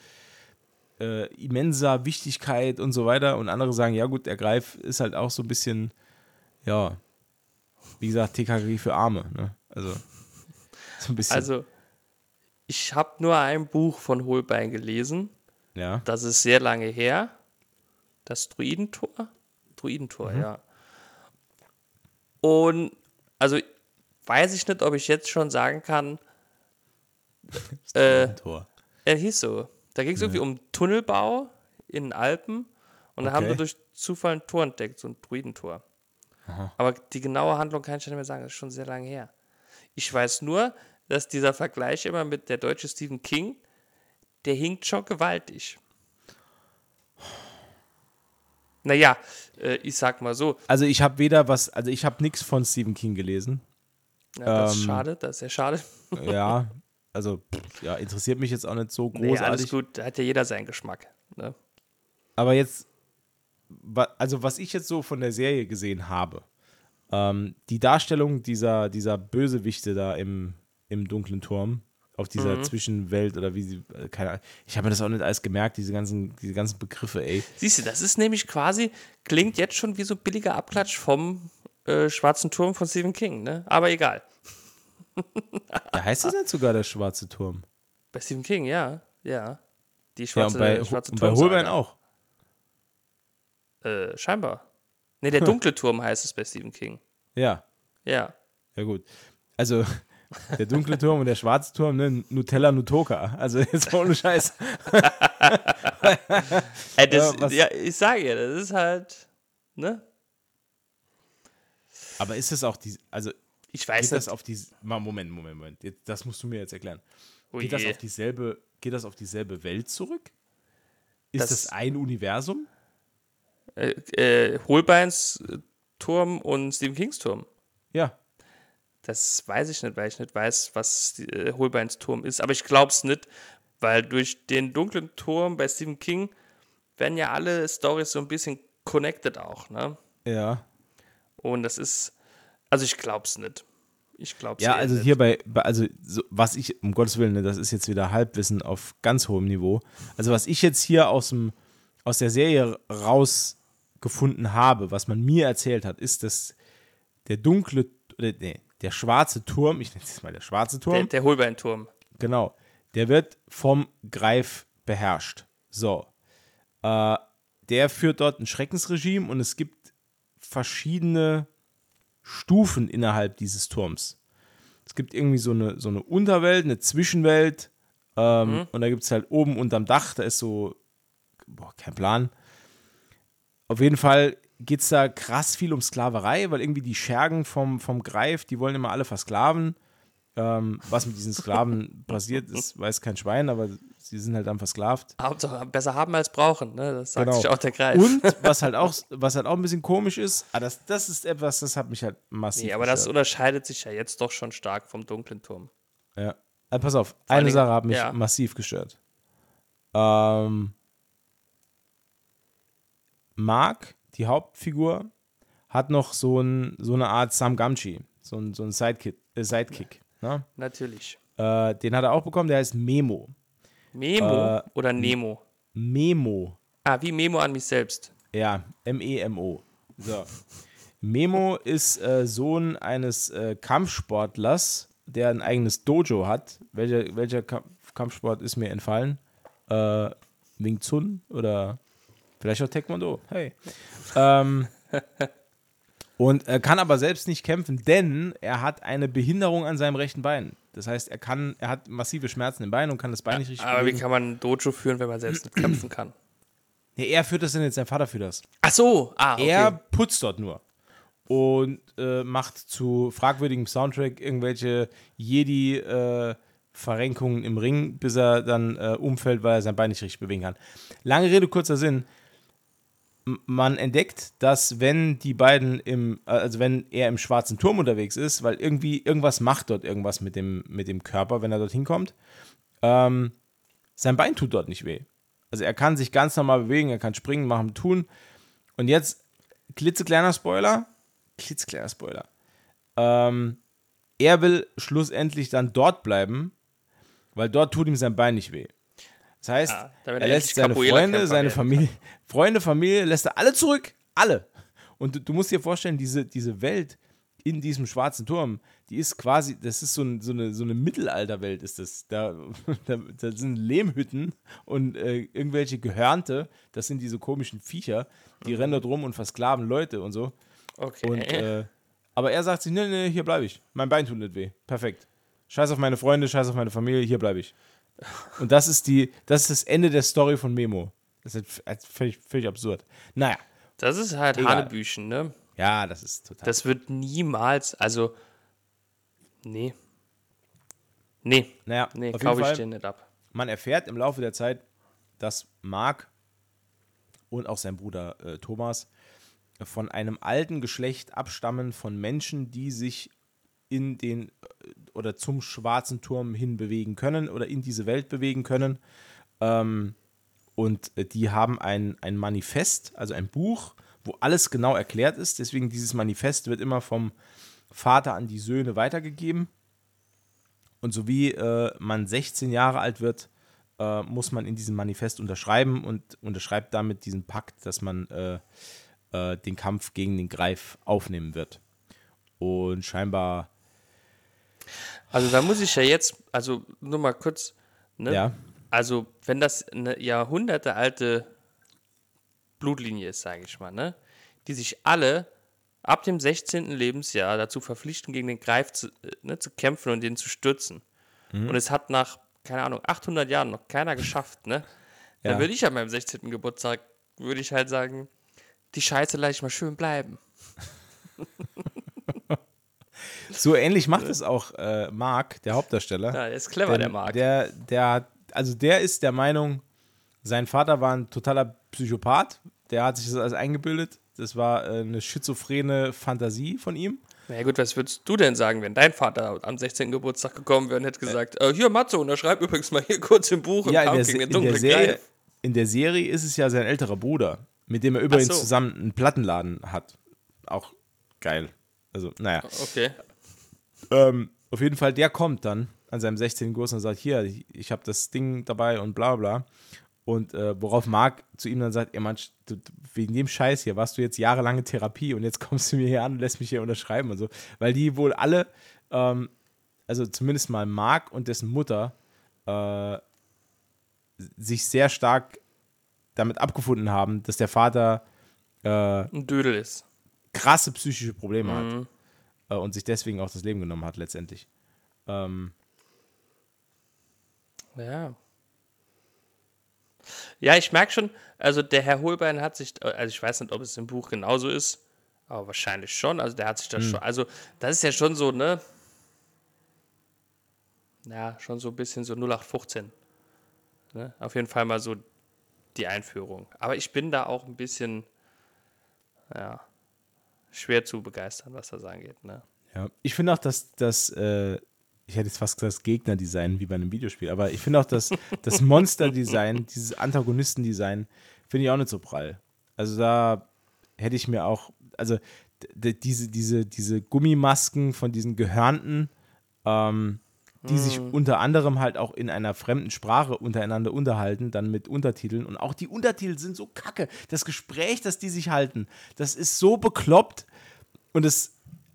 äh, immenser Wichtigkeit und so weiter. Und andere sagen, ja gut, der Greif ist halt auch so ein bisschen, ja, wie gesagt, TKG für Arme. Ne? Also, so ein bisschen. also, ich habe nur ein Buch von Holbein gelesen. ja. Das ist sehr lange her. Das Druidentor? Druidentor, ja. Und also weiß ich nicht, ob ich jetzt schon sagen kann, [laughs] äh, Tor. er hieß so. Da ging es irgendwie um Tunnelbau in den Alpen und da haben Okay. wir durch Zufall ein Tor entdeckt, so ein Druidentor. Aber die genaue Handlung kann ich nicht mehr sagen, das ist schon sehr lange her. Ich weiß nur, dass dieser Vergleich immer mit der deutsche Stephen King, der hinkt schon gewaltig. Naja, äh, ich sag mal so, Also ich habe weder was, also ich habe nichts von Stephen King gelesen. ja, das ist Ähm, schade, das ist sehr schade. ja, [laughs] Also, ja, interessiert mich jetzt auch nicht so Nee, alles großartig. gut, da hat ja jeder seinen Geschmack. Ne? Aber jetzt, also was ich jetzt so von der Serie gesehen habe, ähm, die Darstellung dieser, dieser Bösewichte da im, im dunklen Turm, auf dieser Mhm. Zwischenwelt oder wie sie, äh, keine Ahnung, ich habe mir das auch nicht alles gemerkt, diese ganzen, diese ganzen Begriffe, ey. Siehst du, das ist nämlich quasi, klingt jetzt schon wie so billiger Abklatsch vom äh, Schwarzen Turm von Stephen King, ne? Aber egal. Da heißt es nicht sogar der schwarze Turm. Bei Stephen King, ja, ja. Die Ja, schwarze, und bei, schwarze und bei. Holbein auch. Äh, scheinbar. Ne, der [laughs] dunkle Turm heißt es bei Stephen King. Ja, Ja. ja gut. Also, der dunkle Turm und der schwarze Turm, ne? Nutella Nutoka. Also, [laughs] jetzt ohne Scheiß. [laughs] Äh, das, Ja, ja, ich sage ja, das ist halt, ne? Aber ist es auch die, also Ich weiß geht das nicht. auf die, Moment, Moment, Moment, das musst du mir jetzt erklären. Oh Geht das auf dieselbe, geht das auf dieselbe Welt zurück? Ist Das- das, ein Universum? äh, äh, Holbeins Turm und Stephen Kings Turm. Ja. Das weiß ich nicht, weil ich nicht weiß, was die, äh, Holbeins Turm ist. Aber ich glaube es nicht, weil durch den dunklen Turm bei Stephen King werden ja alle Stories so ein bisschen connected auch, ne? Ja. Und das ist, also ich glaube es nicht. Ich glaube es Ja, also hier bei, bei also so, was ich, um Gottes Willen, ne, das ist jetzt wieder Halbwissen auf ganz hohem Niveau. Also was ich jetzt hier aus dem, aus der Serie rausgefunden habe, was man mir erzählt hat, ist, dass der dunkle, oder, nee, der schwarze Turm, ich nenne es mal der schwarze Turm, Der, der Holbein-Turm. Genau. Der wird vom Greif beherrscht. So. Äh, der führt dort ein Schreckensregime und es gibt verschiedene Stufen innerhalb dieses Turms. Es gibt irgendwie so eine, so eine Unterwelt, eine Zwischenwelt ähm, und da gibt es halt oben unterm Dach, da ist so, boah, kein Plan. Auf jeden Fall geht es da krass viel um Sklaverei, weil irgendwie die Schergen vom, vom Greif, die wollen immer alle versklaven. Ähm, was mit diesen Sklaven [laughs] passiert, ist, weiß kein Schwein, aber sie sind halt dann versklavt. Hauptsache besser haben als brauchen, ne? Das sagt Genau. sich auch der Greif. Und was halt auch, [laughs] was halt auch ein bisschen komisch ist, ah, das, das ist etwas, das hat mich halt massiv. nee, aber das gestört. unterscheidet sich ja jetzt doch schon stark vom dunklen Turm. Ja. Also pass auf, eine Dingen- Sache hat mich ja. massiv gestört. Ähm, Mark, die Hauptfigur, hat noch so, ein, so eine Art Sam Gamgee, so ein, so ein Sidekick. Äh, Sidekick ne? Natürlich. äh, den hat er auch bekommen, der heißt Memo. Memo Äh, oder Nemo? Memo. Ah, wie Memo an mich selbst. Ja, M-E-M-O. So. Memo ist äh, Sohn eines äh, Kampfsportlers, der ein eigenes Dojo hat. Welcher, welcher Ka Kampfsport ist mir entfallen? Äh, Wing Chun oder vielleicht auch Taekwondo. Hey. Ähm, und er kann aber selbst nicht kämpfen, denn er hat eine Behinderung an seinem rechten Bein. Das heißt, er kann, er hat massive Schmerzen im Bein und kann das Bein nicht richtig Aber wie bewegen. kann man ein Dojo führen, wenn man selbst nicht kämpfen kann? Nee, er führt das denn jetzt, sein Vater führt das. Ach so, ah, okay. Er putzt dort nur und äh, macht zu fragwürdigem Soundtrack irgendwelche Jedi-Verrenkungen im Ring, bis er dann äh, umfällt, weil er sein Bein nicht richtig bewegen kann. Lange Rede, kurzer Sinn. Man entdeckt, dass wenn die beiden im, äh, also wenn er im schwarzen Turm unterwegs ist, weil irgendwie irgendwas macht dort irgendwas mit dem, mit dem Körper, wenn er dorthin kommt, ähm, sein Bein tut dort nicht weh. Also er kann sich ganz normal bewegen, er kann springen, machen, tun. Und jetzt, klitzekleiner Spoiler, klitzekleiner Spoiler. Ähm, er will schlussendlich dann dort bleiben, weil dort tut ihm sein Bein nicht weh. Das heißt, Ah, er lässt seine Freunde, seine Familie, [laughs] Freunde, Familie, lässt er alle zurück. Alle. Und du, du musst dir vorstellen, diese, diese Welt in diesem schwarzen Turm, die ist quasi, das ist so, ein, so eine, so eine Mittelalterwelt ist das. Da, [laughs] da, da sind Lehmhütten und äh, irgendwelche Gehörnte, das sind diese komischen Viecher, die rennen dort rum und versklaven Leute und so. okay. Und, äh, aber er sagt sich, nee, nee, hier bleibe ich. Mein Bein tut nicht weh. Perfekt. Scheiß auf meine Freunde, scheiß auf meine Familie, hier bleibe ich. Und das ist die, das ist das Ende der Story von Memo. Das ist halt völlig, völlig absurd. Naja, das ist halt Egal. Hanebüchen, ne? ja, das ist total. Das wird niemals, also, nee. Nee, naja, nee, kaufe ich Fall, dir nicht ab. man erfährt im Laufe der Zeit, dass Mark und auch sein Bruder äh, Thomas von einem alten Geschlecht abstammen von Menschen, die sich in den oder zum schwarzen Turm hin bewegen können oder in diese Welt bewegen können. Ähm, und die haben ein, ein Manifest, also ein Buch, wo alles genau erklärt ist. Deswegen dieses Manifest wird immer vom Vater an die Söhne weitergegeben. Und so wie äh, man 16 Jahre alt wird, äh, muss man in diesem Manifest unterschreiben und unterschreibt damit diesen Pakt, dass man äh, äh, den Kampf gegen den Greif aufnehmen wird. Und scheinbar. Also da muss ich ja jetzt, also nur mal kurz, ne? Ja. Also wenn das eine jahrhundertealte Blutlinie ist, sage ich mal, ne? Die sich alle ab dem 16. Lebensjahr dazu verpflichten, gegen den Greif zu, äh, ne, zu kämpfen und den zu stürzen. Mhm. Und es hat nach, keine Ahnung, 800 Jahren noch keiner geschafft, ne? Ja. Dann würde ich an meinem 16. Geburtstag, würde ich halt sagen, die Scheiße lasse ich mal schön bleiben. [laughs] So ähnlich macht es auch äh, Mark, der Hauptdarsteller. Ja, der ist clever, der Marc. Der, der, hat- also der ist der Meinung, sein Vater war ein totaler Psychopath. Der hat sich das alles eingebildet. Das war äh, eine schizophrene Fantasie von ihm. Na ja, gut, was würdest du denn sagen, wenn dein Vater am 16. Geburtstag gekommen wäre und hätte gesagt, äh, hier Matze, unterschreib übrigens mal hier kurz im Buch im Ja, in der, gegen den in, der Serie, in der Serie ist es ja sein älterer Bruder, mit dem er übrigens so. zusammen einen Plattenladen hat. Auch geil. Also, naja. Okay. Ähm, auf jeden Fall, der kommt dann an seinem 16. Geburtstag und sagt, hier, ich, ich habe das Ding dabei und bla bla. Und äh, worauf Marc zu ihm dann sagt, ey Mann, du, wegen dem Scheiß hier warst du jetzt jahrelange Therapie und jetzt [laughs] kommst du mir hier an und lässt mich hier unterschreiben und so. Weil die wohl alle, ähm, also zumindest mal Marc und dessen Mutter, äh, sich sehr stark damit abgefunden haben, dass der Vater äh, Ein Dödel ist. krasse psychische Probleme hat Mhm. Äh, und sich deswegen auch das Leben genommen hat letztendlich. Ähm, Ja. Ja, ich merke schon, also der Herr Holbein hat sich, also ich weiß nicht, ob es im Buch genauso ist, aber wahrscheinlich schon. Also der hat sich das schon, also das ist ja schon so, ne? Ja, schon so ein bisschen so 0815. Ne? Auf jeden Fall mal so die Einführung. Aber ich bin da auch ein bisschen, ja, schwer zu begeistern, was das angeht, ne? ja. Ich finde auch, dass das, äh, ich hätte jetzt fast gesagt, das Gegnerdesign wie bei einem Videospiel, aber ich finde auch, dass [laughs] das Monsterdesign, dieses Antagonistendesign, finde ich auch nicht so prall. Also da hätte ich mir auch, also diese, diese, diese Gummimasken von diesen Gehörnten, ähm, die sich unter anderem halt auch in einer fremden Sprache untereinander unterhalten, dann mit Untertiteln. Und auch die Untertitel sind so kacke. Das Gespräch, das die sich halten, das ist so bekloppt. Und es,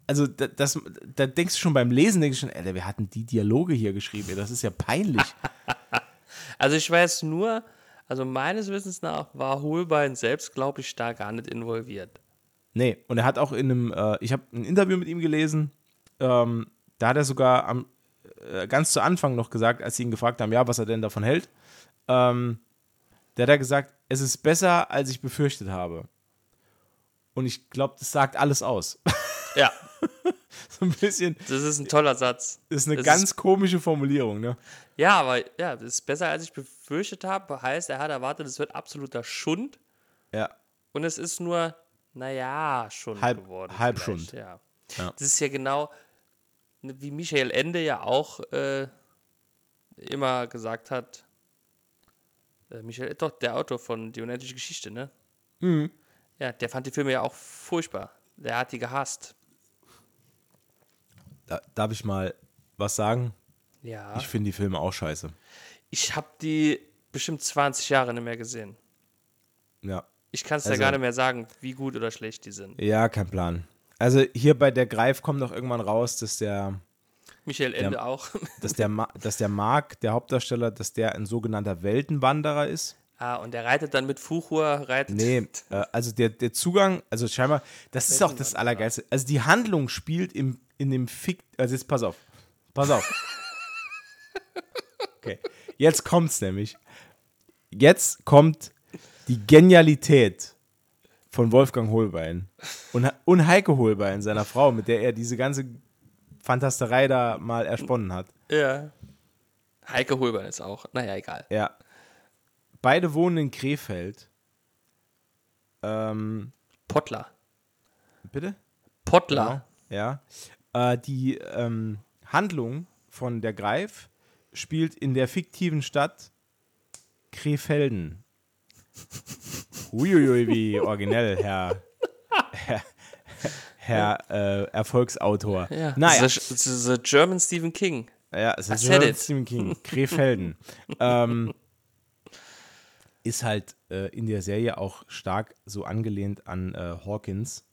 also da- das, da denkst du schon beim Lesen, denkst du schon, Alter, wir hatten die Dialoge hier geschrieben, ey, das ist ja peinlich. [laughs] Also ich weiß nur, also meines Wissens nach war Holbein selbst, glaube ich, da gar nicht involviert. Nee, und er hat auch in einem, äh, ich habe ein Interview mit ihm gelesen, ähm, da hat er sogar am, ganz zu Anfang noch gesagt, als sie ihn gefragt haben, ja, was er denn davon hält, ähm, der hat er gesagt, es ist besser, als ich befürchtet habe. Und ich glaube, das sagt alles aus. Ja, [laughs] so ein bisschen, das ist ein toller Satz. ist eine Das ganz komische Formulierung, ne? Ja, aber ja, das ist besser, als ich befürchtet habe. Heißt, er hat erwartet, es wird absoluter Schund Ja. und es ist nur, naja, Schund Halb- geworden. halb vielleicht, Schund. Ja. Ja. Das ist ja genau, wie Michael Ende ja auch äh, immer gesagt hat. Äh, Michael, doch, der Autor von Die unendliche Geschichte, ne? Mhm. Ja, der fand die Filme ja auch furchtbar. Der hat die gehasst. Da, darf ich mal was sagen? Ja. Ich finde die Filme auch scheiße. Ich habe die bestimmt 20 Jahre nicht mehr gesehen. Ja. Ich kann es Also- ja gar nicht mehr sagen, wie gut oder schlecht die sind. Ja, kein Plan. Also hier bei der Greif kommt doch irgendwann raus, dass der, Michael Ende auch. [laughs] dass der, Ma dass der Mark, der Hauptdarsteller, dass der ein sogenannter Weltenwanderer ist. ah, und der reitet dann mit Fuchur, reitet. Nee, äh, also der, der Zugang, also scheinbar, das ist auch das Allergeilste. Also die Handlung spielt im, in dem Fick, also jetzt pass auf, pass auf. [laughs] Okay, jetzt kommt's nämlich. Jetzt kommt die Genialität von Wolfgang Holbein und, und Heike Holbein, seiner Frau, mit der er diese ganze Fantasterei da mal ersponnen hat. Ja. Heike Holbein ist auch. Naja, egal. Ja. Beide wohnen in Krefeld. Ähm, Pottler. bitte? Pottler. Ja. Äh, die ähm, Handlung von Der Greif spielt in der fiktiven Stadt Krefelden. Uiuiui, wie originell, Herr, Herr, Herr äh, Erfolgsautor. Ja. Naja, The, the, the German Stephen King. ja, ist said German. Stephen King. Krefelden. [laughs] ähm, ist halt äh, in der Serie auch stark so angelehnt an äh, Hawkins.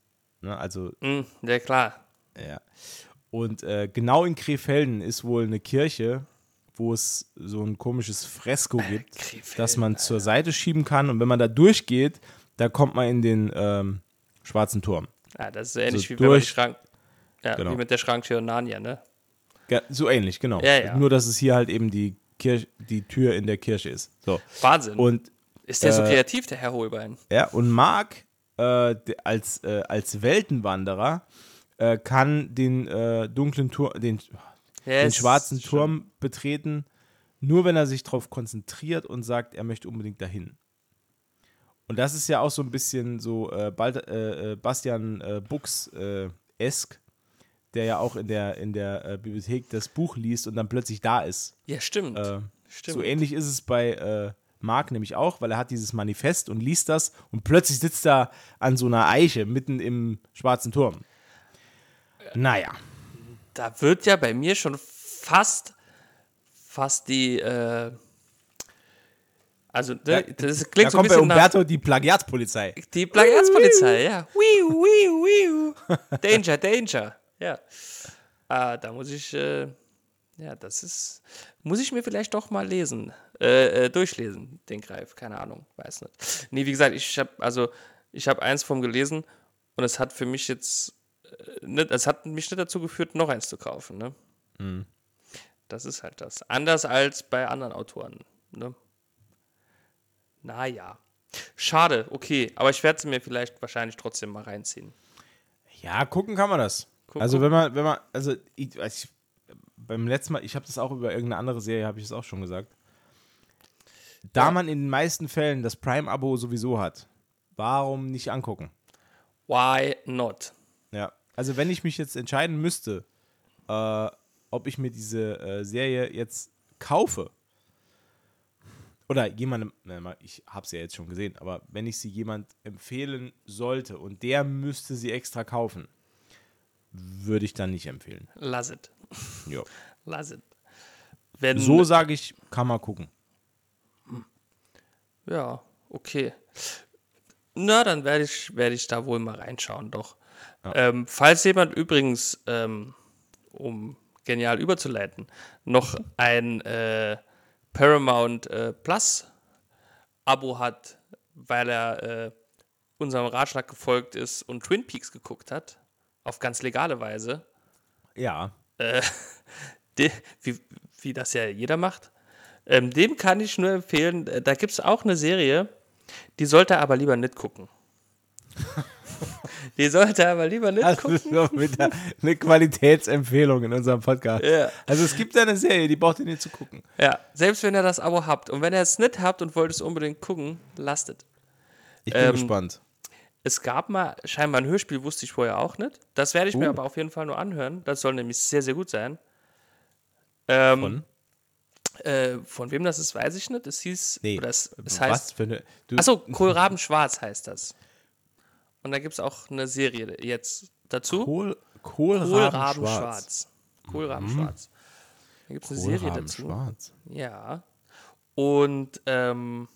Ne? Also Hm, ja, klar. Ja. Und äh, genau in Krefelden ist wohl eine Kirche, wo es so ein komisches Fresko gibt, Krefelden, das man zur Seite schieben kann. Und wenn man da durchgeht, da kommt man in den ähm, schwarzen Turm. Ja, das ist so ähnlich So wie, durch- Schrank, ja, Genau. wie mit der Schranktür in Narnia, ne? Ja, so ähnlich, genau. Ja. Nur, dass es hier halt eben die, Kirch die Tür in der Kirche ist. So. Wahnsinn. Und ist der so äh, kreativ, der Herr Holbein? Ja, und Mark äh, als, äh, als Weltenwanderer äh, kann den äh, dunklen Turm, den, Ja, den schwarzen schon- Turm betreten, nur wenn er sich darauf konzentriert und sagt, er möchte unbedingt dahin. Und das ist ja auch so ein bisschen so äh, Bald, äh, äh, Bastian äh, Bux äh, der ja auch in der, in der äh, Bibliothek das Buch liest und dann plötzlich da ist. Ja, stimmt. Stimmt. so ähnlich ist es bei Mark nämlich auch, weil er hat dieses Manifest und liest das und plötzlich sitzt er an so einer Eiche mitten im schwarzen Turm. Naja. Da wird ja bei mir schon fast, fast die, äh, also, ne, das Da klingt so ein kommt bei bisschen nach Umberto die Plagiatspolizei. die Plagiatspolizei, ja. Wiu, wiu, wiu. Danger, danger. Ja. Ah, da muss ich, äh, ja, das ist, muss ich mir vielleicht doch mal lesen, äh, äh, durchlesen, den Greif, keine Ahnung, weiß nicht. Nee, wie gesagt, ich habe, also, ich habe eins vom gelesen und es hat für mich jetzt, nicht, es hat mich nicht dazu geführt, noch eins zu kaufen, ne? Das ist halt das. Anders als bei anderen Autoren, ne? Naja. Schade, okay, aber ich werde sie mir vielleicht wahrscheinlich trotzdem mal reinziehen. Ja, gucken kann man das. Guck- also wenn man, wenn man, also ich, ich, beim letzten Mal, ich habe das auch über irgendeine andere Serie, habe ich es auch schon gesagt. Da Ja. man in den meisten Fällen das Prime-Abo sowieso hat, warum nicht angucken? Why not? Also wenn ich mich jetzt entscheiden müsste, äh, ob ich mir diese äh, Serie jetzt kaufe oder jemandem, ich habe sie ja jetzt schon gesehen, aber wenn ich sie jemand empfehlen sollte und der müsste sie extra kaufen, würde ich dann nicht empfehlen. Lass it. Ja. [laughs] Lass it. Wenn, So sage ich, kann man gucken. Ja, okay. Na, dann werde ich, werde ich da wohl mal reinschauen, doch. Ähm, falls jemand übrigens, ähm, um genial überzuleiten, noch ein äh, Paramount äh, Plus Abo hat, weil er äh, unserem Ratschlag gefolgt ist und Twin Peaks geguckt hat, auf ganz legale Weise, Ja. [laughs] de, wie, wie das ja jeder macht, ähm, dem kann ich nur empfehlen, äh, da gibt es auch eine Serie, die sollte er aber lieber nicht gucken. [laughs] die sollte er aber lieber nicht Das gucken. ist nur wieder eine Qualitätsempfehlung in unserem Podcast. Ja. Also es gibt eine Serie, die braucht ihr nicht zu gucken. Ja, selbst wenn ihr das Abo habt und wenn ihr es nicht habt und wollt es unbedingt gucken, lasst es. Ich bin Ähm, gespannt. Es gab mal scheinbar ein Hörspiel, wusste ich vorher auch nicht. Das werde ich mir Uh. aber auf jeden Fall nur anhören. Das soll nämlich sehr, sehr gut sein. Ähm, Von? Äh, von wem das ist, weiß ich nicht. Es hieß, Nee, oder es, es was heißt, für eine. Du, achso, Kohlraben Schwarz heißt das. Und da gibt es auch eine Serie jetzt dazu. Kohl, Kohlraben, schwarz. Kohlraben Schwarz. Da gibt es eine Serie dazu. schwarz. Ja. Und ähm,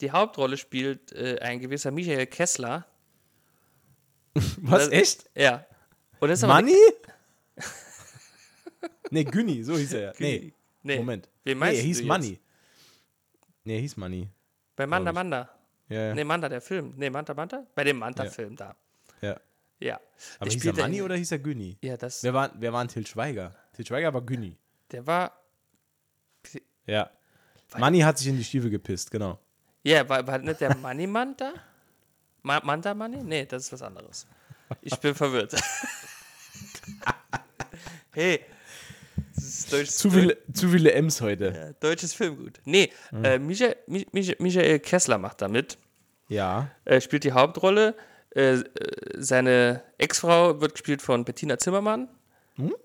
die Hauptrolle spielt äh, ein gewisser Michael Kessler. [laughs] Was, Das- echt? Ja. Und das ist Money? [laughs] nee, Günni, so hieß er ja. Nee, Nee. Moment. Wen nee, meinst er hieß du jetzt? Money. Nee, er hieß Money. Bei Manda. Manda. Ja, ja. Nee, Manda, der Film. Nee, Manta Manta? Bei dem Manta-Film da. ja. Ja. Aber Der hieß er in- oder hieß er Günni? Ja, das, Wer war, wer war ein Til Schweiger? Til Schweiger war Günni. der war. Ja. Money hat sich in die Stiefel gepisst, genau. Ja, war, war nicht der Money Manta? Ma Manta Money? Nee, das ist was anderes. Ich bin verwirrt. [laughs] hey. Zu viele, zu viele M's heute. Ja, deutsches Filmgut. Nee, äh, Michael, Mi- Mi- Michael Kessler macht damit. Ja. Er spielt die Hauptrolle. Äh, äh, seine Ex-Frau wird gespielt von Bettina Zimmermann.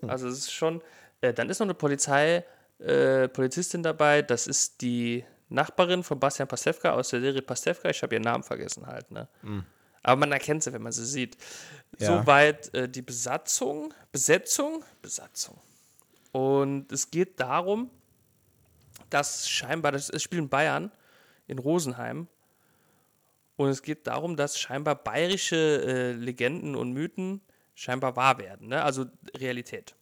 Also es ist schon, Äh, dann ist noch eine Polizei, äh, Polizistin dabei, das ist die Nachbarin von Bastian Pastewka aus der Serie Pastewka. Ich habe ihren Namen vergessen halt, ne? Aber man erkennt sie, wenn man sie sieht. Ja. Soweit äh, die Besatzung, Besetzung, Besatzung. Und es geht darum, dass scheinbar, das, es spielt in Bayern, in Rosenheim. Und es geht darum, dass scheinbar bayerische äh, Legenden und Mythen scheinbar wahr werden, ne? also Realität.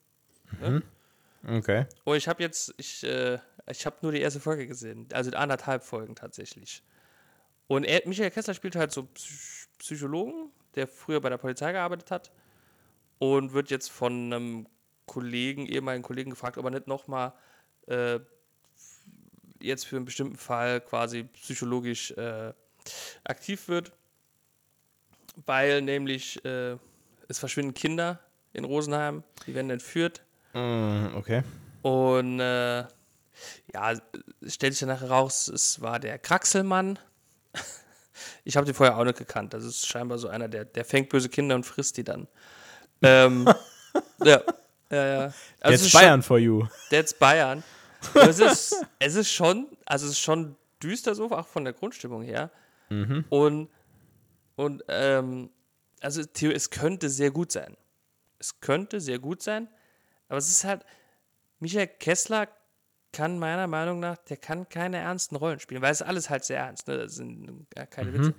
Okay. Und ich habe jetzt, ich, äh, ich habe nur die erste Folge gesehen, also anderthalb Folgen tatsächlich. Und er, Michael Kessler spielt halt so Psych Psychologen, der früher bei der Polizei gearbeitet hat und wird jetzt von einem Kollegen, ehemaligen Kollegen gefragt, ob er nicht nochmal äh, jetzt für einen bestimmten Fall quasi psychologisch äh, aktiv wird, weil nämlich äh, es verschwinden Kinder in Rosenheim, die werden entführt Mm, okay. und äh, ja, es stellt sich dann nachher raus, es war der Kraxelmann. [laughs] Ich habe den vorher auch nicht gekannt. Das ist scheinbar so einer, der, der fängt böse Kinder und frisst die dann. Ähm, [laughs] ja, ja, ja. Also Jetzt ist schon- Bayern for you. That's Bayern. Es ist, [laughs] es ist schon, also es ist schon düster so, auch von der Grundstimmung her. Und, und ähm, also Theo, es könnte sehr gut sein. Es könnte sehr gut sein, aber es ist halt, Michael Kessler kann meiner Meinung nach, der kann keine ernsten Rollen spielen, weil es ist alles halt sehr ernst, ne? Das sind ja keine Witze.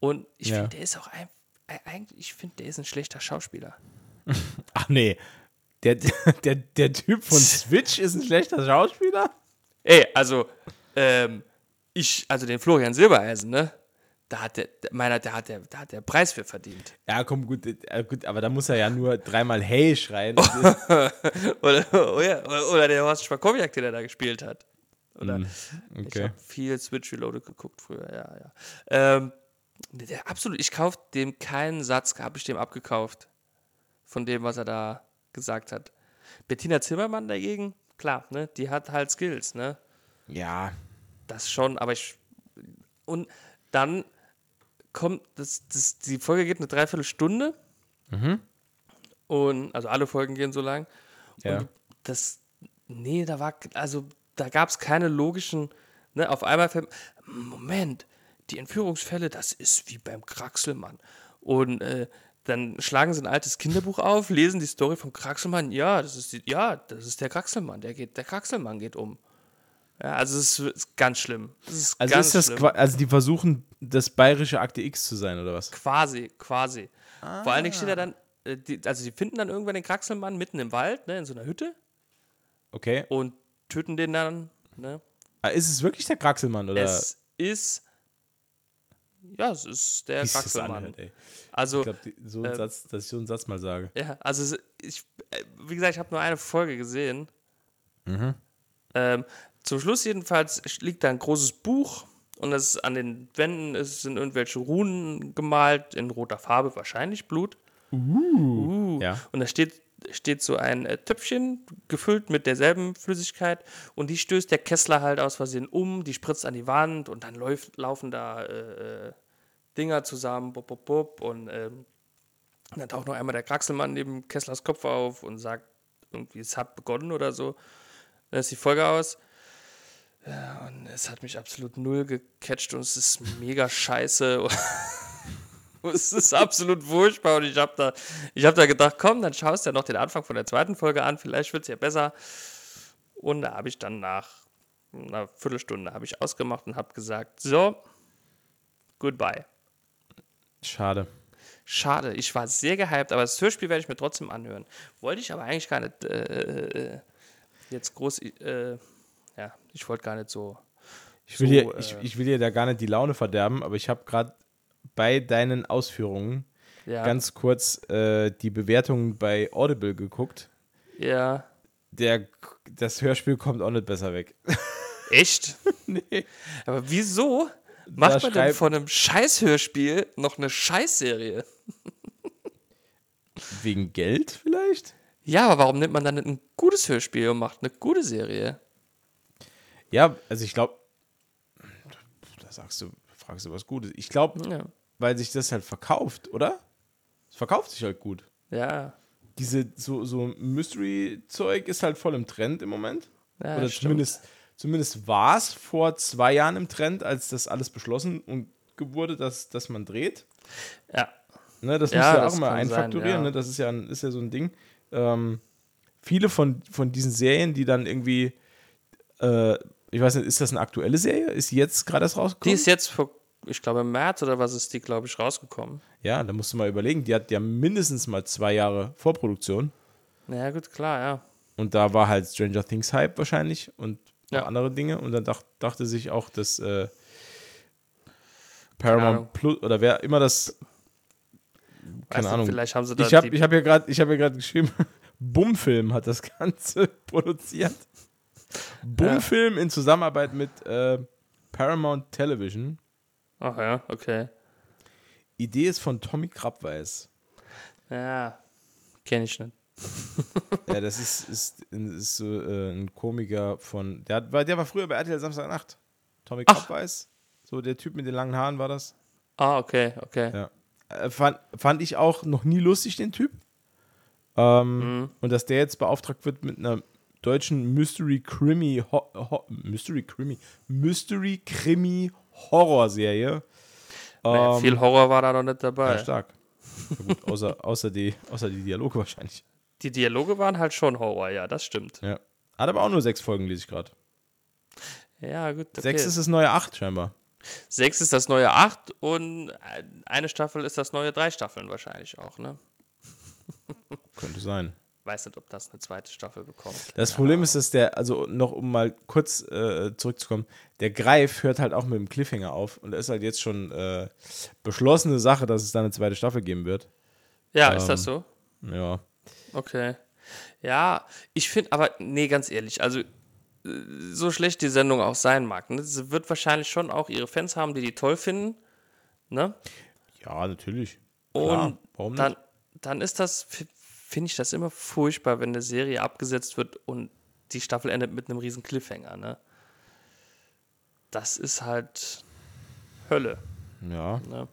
Und ich Ja. finde, der ist auch ein, eigentlich, ich finde, der ist ein schlechter Schauspieler. [laughs] Ach nee. Der, [laughs] der, der Typ von Switch ist ein schlechter Schauspieler? Ey, also, ähm, ich, also den Florian Silbereisen, ne? Da hat der, meiner, der hat der, da hat der Preis für verdient. Ja, komm, gut, äh, gut, aber da muss er ja nur dreimal Hey schreien. [laughs] Oder, oder, oder der Horst Schwakowiak, den er da gespielt hat. Oder ich okay. habe viel Switch Reloaded geguckt früher, ja, ja. Ähm, der, der, absolut, ich kaufe dem keinen Satz, habe ich dem abgekauft. Von dem, was er da gesagt hat. Bettina Zimmermann dagegen, klar, ne? Die hat halt Skills, ne? Ja. Das schon, aber ich. Und dann kommt, das, das, die Folge geht eine Dreiviertelstunde. Und, also alle Folgen gehen so lang. Ja. Und das, nee, da war, also da gab es keine logischen, ne, auf einmal fällt, Moment, die Entführungsfälle, das ist wie beim Kraxelmann. Und äh, dann schlagen sie ein altes Kinderbuch auf, lesen die Story vom Kraxelmann, ja, das ist die, ja, das ist der Kraxelmann, der geht, der Kraxelmann geht um. Ja, also es ist, ist ganz schlimm. Es ist Also ganz ist das schlimm. also die versuchen das bayerische Akte X zu sein oder was? Quasi, quasi. Vor allen Dingen steht er dann, äh, die, also die finden dann irgendwann den Kraxelmann mitten im Wald, ne, in so einer Hütte Okay. und töten den dann, ne. Ah, Ist es wirklich der Kraxelmann oder Es ist, ja, es ist der Kraxelmann. Also, Ich glaube, so äh, Satz, dass ich so einen Satz mal sage. ja, also ich, äh, wie gesagt, ich habe nur eine Folge gesehen. Mhm. Ähm, zum Schluss jedenfalls liegt da ein großes Buch und das ist an den Wänden es sind irgendwelche Runen gemalt in roter Farbe, wahrscheinlich Blut. Uh. Ja. Und da steht, steht so ein äh, Töpfchen gefüllt mit derselben Flüssigkeit und die stößt der Kessler halt aus Versehen um, die spritzt an die Wand und dann läuft, laufen da äh, äh, Dinger zusammen, bop, bop, bop, und ähm, dann taucht noch einmal der Kraxelmann neben Kesslers Kopf auf und sagt irgendwie, es hat begonnen oder so. Dann ist die Folge aus. Ja, und es hat mich absolut null gecatcht und es ist mega scheiße. [laughs] [laughs] Es ist absolut furchtbar und ich habe da, ich hab da gedacht, komm, dann schaust du ja noch den Anfang von der zweiten Folge an, vielleicht wird es ja besser. Und da habe ich dann nach einer Viertelstunde habe ich ausgemacht und habe gesagt, so, goodbye. Schade. Schade, ich war sehr gehypt, aber das Hörspiel werde ich mir trotzdem anhören. Wollte ich aber eigentlich gar nicht äh, äh, jetzt groß, äh, ja, ich wollte gar nicht so. Ich will, so, dir, ich, äh, ich will dir da gar nicht die Laune verderben, aber ich habe gerade bei deinen Ausführungen ja, ganz kurz äh, die Bewertungen bei Audible geguckt. ja. Der, das Hörspiel kommt auch nicht besser weg. [laughs] Echt? [laughs] nee. Aber wieso macht man denn von einem Scheißhörspiel noch eine Scheißserie? [laughs] Wegen Geld vielleicht? Ja, aber warum nimmt man dann ein gutes Hörspiel und macht eine gute Serie? Ja, also ich glaube, da sagst du, fragst du was Gutes. Ich glaube, Ja. Weil sich das halt verkauft, oder? Es verkauft sich halt gut. Ja. diese, so, so Mystery-Zeug ist halt voll im Trend im Moment. Ja, Oder stimmt. zumindest, zumindest war es vor zwei Jahren im Trend, als das alles beschlossen und wurde, dass, dass man dreht. Ja. Ne, das Ja, muss ja auch das kann einfakturieren. sein, ja. Ne? Das ist ja, ein, ist ja so ein Ding. Ähm, viele von, von diesen Serien, die dann irgendwie, äh, ich weiß nicht, ist das eine aktuelle Serie? Ist die jetzt gerade Die rausgekommen? ist jetzt vor, ich glaube, im März oder was ist die, glaube ich, rausgekommen. ja, da musst du mal überlegen. Die hat ja mindestens mal zwei Jahre Vorproduktion. Ja, gut, klar, ja. Und da war halt Stranger Things Hype wahrscheinlich und noch Ja. andere Dinge. Und dann dach, dachte sich auch, dass äh. Paramount Plus oder wer immer das. Keine Weißt du, Ahnung. Vielleicht haben sie da Ich habe hab hier gerade hab geschrieben, [laughs] Bumfilm hat das Ganze [laughs] produziert. Bumfilm in Zusammenarbeit mit äh, Paramount Television. Ach ja, okay. Idee ist von Tommy Krabweis. Ja, kenne ich nicht. [laughs] Ja, das ist, ist, ist so äh, ein Komiker von. Der, hat, war, der war früher bei RTL Samstagnacht. Tommy Ach. Krabweis. So der Typ mit den langen Haaren war das. Ah, okay, okay. Ja. Äh, fand, fand ich auch noch nie lustig, den Typ. Ähm, Mhm. Und dass der jetzt beauftragt wird mit einer deutschen Mystery Krimi Ho Ho Mystery Krimi Mystery Krimi Horrorserie. Naja, Ähm, viel Horror war da noch nicht dabei. ja, stark. Gut, außer, außer, die, außer die Dialoge wahrscheinlich. Die Dialoge waren halt schon Horror, ja, das stimmt. Ja. Hat aber auch nur sechs Folgen, lese ich gerade. Ja, gut. Okay. Sechs ist das neue acht, scheinbar. Sechs ist das neue acht und eine Staffel ist das neue drei Staffeln wahrscheinlich auch, ne? Könnte sein. Weiß nicht, ob das eine zweite Staffel bekommt. Das Problem ist, dass der, also noch um mal kurz äh, zurückzukommen, der Greif hört halt auch mit dem Cliffhanger auf und ist halt jetzt schon äh, beschlossene Sache, dass es da eine zweite Staffel geben wird. Ja, ist das Ähm. so? Ja. Okay. Ja, ich finde, aber nee, ganz ehrlich, also äh, so schlecht die Sendung auch sein mag, ne? Sie wird wahrscheinlich schon auch ihre Fans haben, die die toll finden, ne? Ja, natürlich. Und Klar, warum dann, dann ist das, finde ich das immer furchtbar, wenn eine Serie abgesetzt wird und die Staffel endet mit einem riesen Cliffhanger, ne? Das ist halt Hölle, Ja. ne?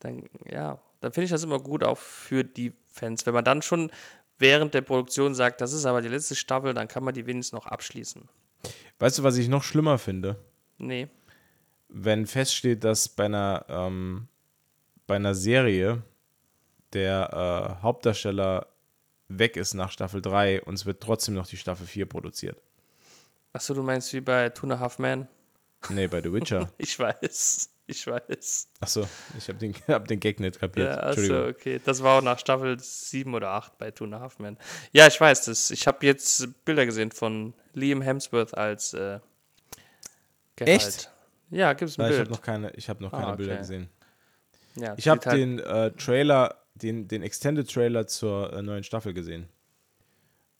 Dann, ja, dann finde ich das immer gut auch für die Fans. Wenn man dann schon während der Produktion sagt, das ist aber die letzte Staffel, dann kann man die wenigstens noch abschließen. Weißt du, was ich noch schlimmer finde? Nee. Wenn feststeht, dass bei einer, ähm, bei einer Serie der äh, Hauptdarsteller weg ist nach Staffel 3 und es wird trotzdem noch die Staffel 4 produziert. Achso, du meinst wie bei Two and a Half Men? Nee, bei The Witcher. [laughs] Ich weiß, ich weiß. Achso, ich habe den, [laughs] hab den Gag nicht kapiert. Ja, achso, okay. Das war auch nach Staffel 7 oder 8 bei Two and a Half Men. Ja, ich weiß das. Ich habe jetzt Bilder gesehen von Liam Hemsworth als äh, Geralt. Echt? Ja, gibt's ein Nein, ich Bild. habe noch keine, ich hab noch Ah, keine Bilder okay. gesehen. ja, Ich habe halt- den äh, Trailer, den, den Extended Trailer zur äh, neuen Staffel gesehen.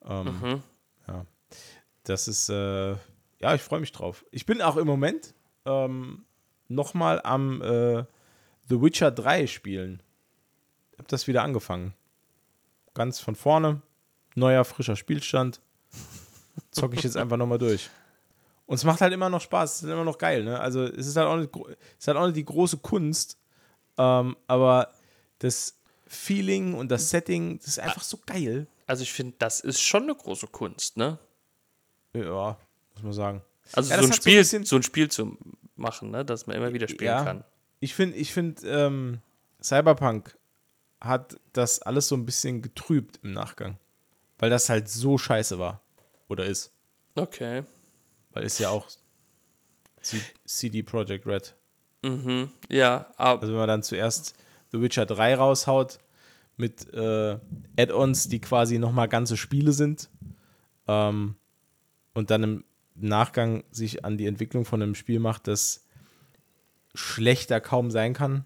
Ähm, Mhm. Ja. Das ist, äh, ja, ich freue mich drauf. Ich bin auch im Moment ähm, nochmal am äh, The Witcher 3 spielen. Hab das wieder angefangen. Ganz von vorne. Neuer, frischer Spielstand. Zocke ich jetzt einfach nochmal durch. Und es macht halt immer noch Spaß, es ist immer noch geil, ne? Also es ist halt auch nicht, es ist halt auch nicht die große Kunst, ähm, aber das Feeling und das Setting, das ist einfach so geil. Also ich finde, das ist schon eine große Kunst, ne? Ja, muss man sagen. Also Ja, so, ein hat so ein Spiel, so ein Spiel zu machen, ne? Dass man immer wieder spielen Ja. kann. Ich finde, ich find, ähm, Cyberpunk hat das alles so ein bisschen getrübt im Nachgang. Weil das halt so scheiße war. Oder ist. Okay. Weil ist ja auch CD Projekt Red. Mhm. Ja, aber Also wenn man dann zuerst The Witcher 3 raushaut mit äh, Add-ons, die quasi nochmal ganze Spiele sind ähm, und dann im Nachgang sich an die Entwicklung von einem Spiel macht, das schlechter kaum sein kann.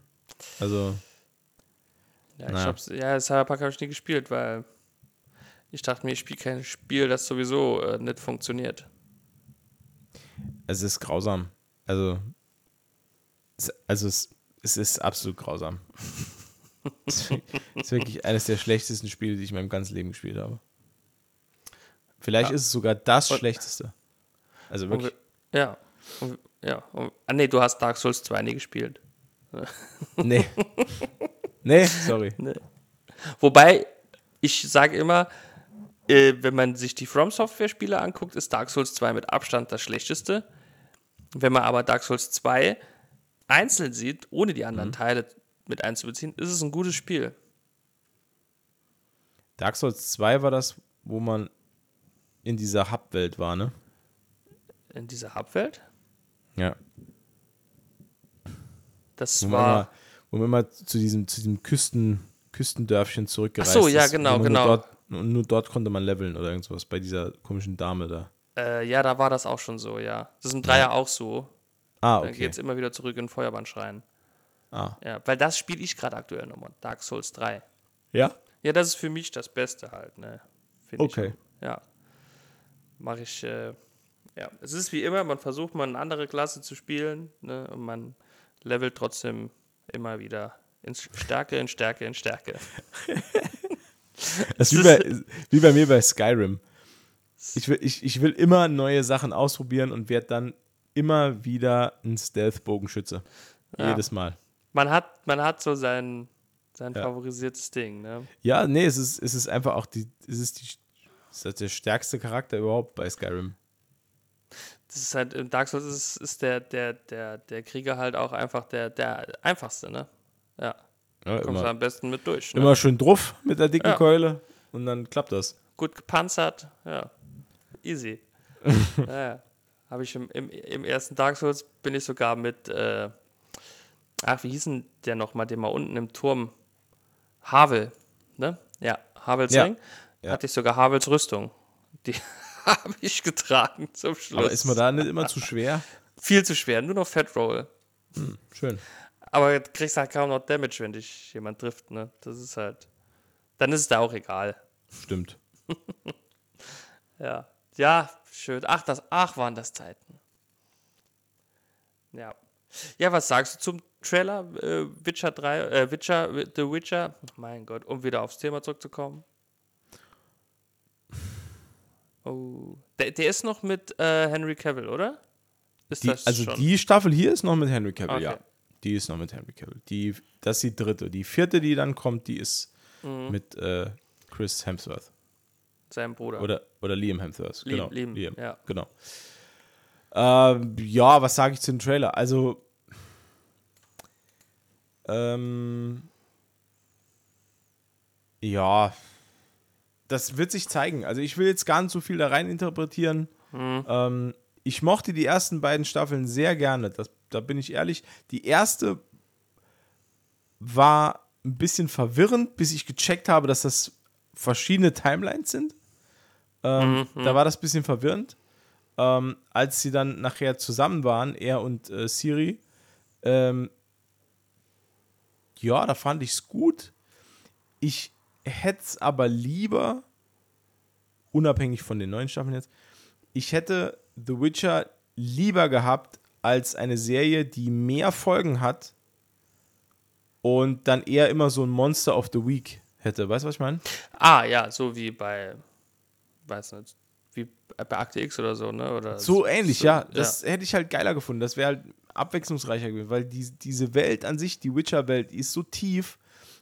Also Ja, ich Naja. hab's, ja, Cyberpunk habe ich nie gespielt, weil ich dachte mir, ich spiele kein Spiel, das sowieso äh, nicht funktioniert. es ist grausam. Also, es, also es, es ist absolut grausam. [laughs] es ist wirklich eines der schlechtesten Spiele, die ich in meinem ganzen Leben gespielt habe. Vielleicht Ja. ist es sogar das Und- schlechteste. Also Und wirklich. wir- ja. Und, ja. Und, ah, nee, du hast Dark Souls 2 nie gespielt. [laughs] Nee. nee, sorry. [laughs] Nee. Wobei, Ich sage immer, äh, wenn man sich die From Software-Spiele anguckt, ist Dark Souls 2 mit Abstand das schlechteste. Wenn man aber Dark Souls 2 einzeln sieht, ohne die anderen Teile mit einzubeziehen, ist es ein gutes Spiel. Dark Souls 2 war das, wo man in dieser Hub-Welt war, ne? In dieser Hubwelt. Ja. Das Wo war. immer, wo man immer zu diesem, zu diesem Küsten, Küstendörfchen zurückgereist Ach so, ja, ist. genau, nur genau. Dort, und nur dort konnte man leveln oder irgendwas bei dieser komischen Dame da. Äh, ja, da war das auch schon so, ja. Das ist im Dreier auch so. Ah, Dann okay. geht's immer wieder zurück in den Feuerbandschrein. Ah. Ja, weil das spiele ich gerade aktuell nochmal. Dark Souls 3. Ja? Ja, das ist für mich das Beste halt, ne? Finde Okay. Ich. Ja. Mache ich, äh, ja. Es ist wie immer, man versucht mal eine andere Klasse zu spielen, ne? Und man levelt trotzdem immer wieder in Stärke, in Stärke, in Stärke. Das ist wie, bei, wie bei mir bei Skyrim. Ich will, ich, ich will immer neue Sachen ausprobieren und werde dann immer wieder ein Stealth-Bogenschütze. Ja. Jedes Mal. Man hat, man hat so sein, sein Ja. favorisiertes Ding, ne? Ja, nee, es ist, es ist einfach auch die, es ist die, es ist der stärkste Charakter überhaupt bei Skyrim. Das ist halt, in Dark Souls ist, ist der, der, der, der Krieger halt auch einfach der, der einfachste, ne? Ja. Ja, Kommst du am besten mit durch. Ne? immer schön drauf mit der dicken Ja. Keule und dann klappt das. Gut gepanzert, ja. Easy. [laughs] ja, ja. Habe ich im, im, im ersten Dark Souls bin ich sogar mit, äh, ach, wie hieß denn der nochmal, den mal unten im Turm? Havel, ne? Ja, Havels Ja. Ring. Ja. Hatte ich sogar Havels Rüstung. Die [laughs] habe ich getragen zum Schluss. Aber ist man da nicht immer zu schwer? [laughs] Viel zu schwer, nur noch Fat Roll. Schön. Aber du kriegst halt kaum noch Damage, wenn dich jemand trifft, ne? Das ist halt. Dann ist es da auch egal. Stimmt. [laughs] Ja. Ja, schön. Ach, das, ach, waren das Zeiten. Ja. Ja, was sagst du zum Trailer? Äh, Witcher 3, äh, Witcher, The Witcher? Mein Gott, um wieder aufs Thema zurückzukommen. Oh. Der, der ist noch mit äh, Henry Cavill, oder? Ist Die, das also schon? die Staffel hier ist noch mit Henry Cavill, Okay. ja. Die ist noch mit Henry Cavill. Die, das ist die dritte. Die vierte, die dann kommt, die ist Mhm. mit äh, Chris Hemsworth. Sein Bruder. Oder, oder Liam Hemsworth. Liam, genau. Liam, ja. Genau. Ähm, ja, was sage ich zu dem Trailer? Also, ähm, ja, das wird sich zeigen. Also, ich will jetzt gar nicht so viel da rein interpretieren. Mhm. Ähm, ich mochte die ersten beiden Staffeln sehr gerne. Das, da bin ich ehrlich. Die erste war ein bisschen verwirrend, bis ich gecheckt habe, dass das verschiedene Timelines sind. Ähm, Da war das ein bisschen verwirrend. Ähm, als sie dann nachher zusammen waren, er und äh, Siri, ähm, ja, da fand ich es gut. Ich hätte es aber lieber, unabhängig von den neuen Staffeln jetzt, ich hätte The Witcher lieber gehabt als eine Serie, die mehr Folgen hat und dann eher immer so ein Monster of the Week hätte. Weißt du, was ich meine? Ah, ja, so wie bei, weiß nicht, wie bei Akte X oder so, ne? Oder So ähnlich, so- ja. Das hätte ich halt geiler gefunden. Das wäre halt abwechslungsreicher gewesen, weil die, diese Welt an sich, die Witcher-Welt, die ist so tief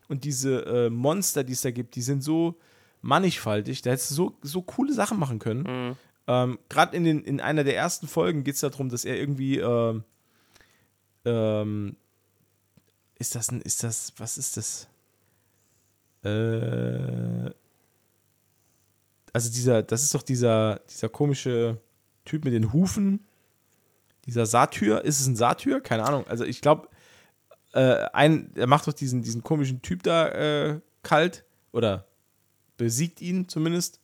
und diese äh, Monster, die es da gibt, die sind so mannigfaltig. Da hättest du so, so coole Sachen machen können. Mhm. Ähm, Gerade in, den- in einer der ersten Folgen geht es darum, dass er irgendwie ähm, ähm, ist das ein, ist das, was ist das? Äh, also dieser, das ist doch dieser, dieser komische Typ mit den Hufen, dieser Satyr, ist es ein Satyr? Keine Ahnung. Also ich glaube, äh, ein, er macht doch diesen, diesen komischen Typ da äh, kalt oder besiegt ihn zumindest.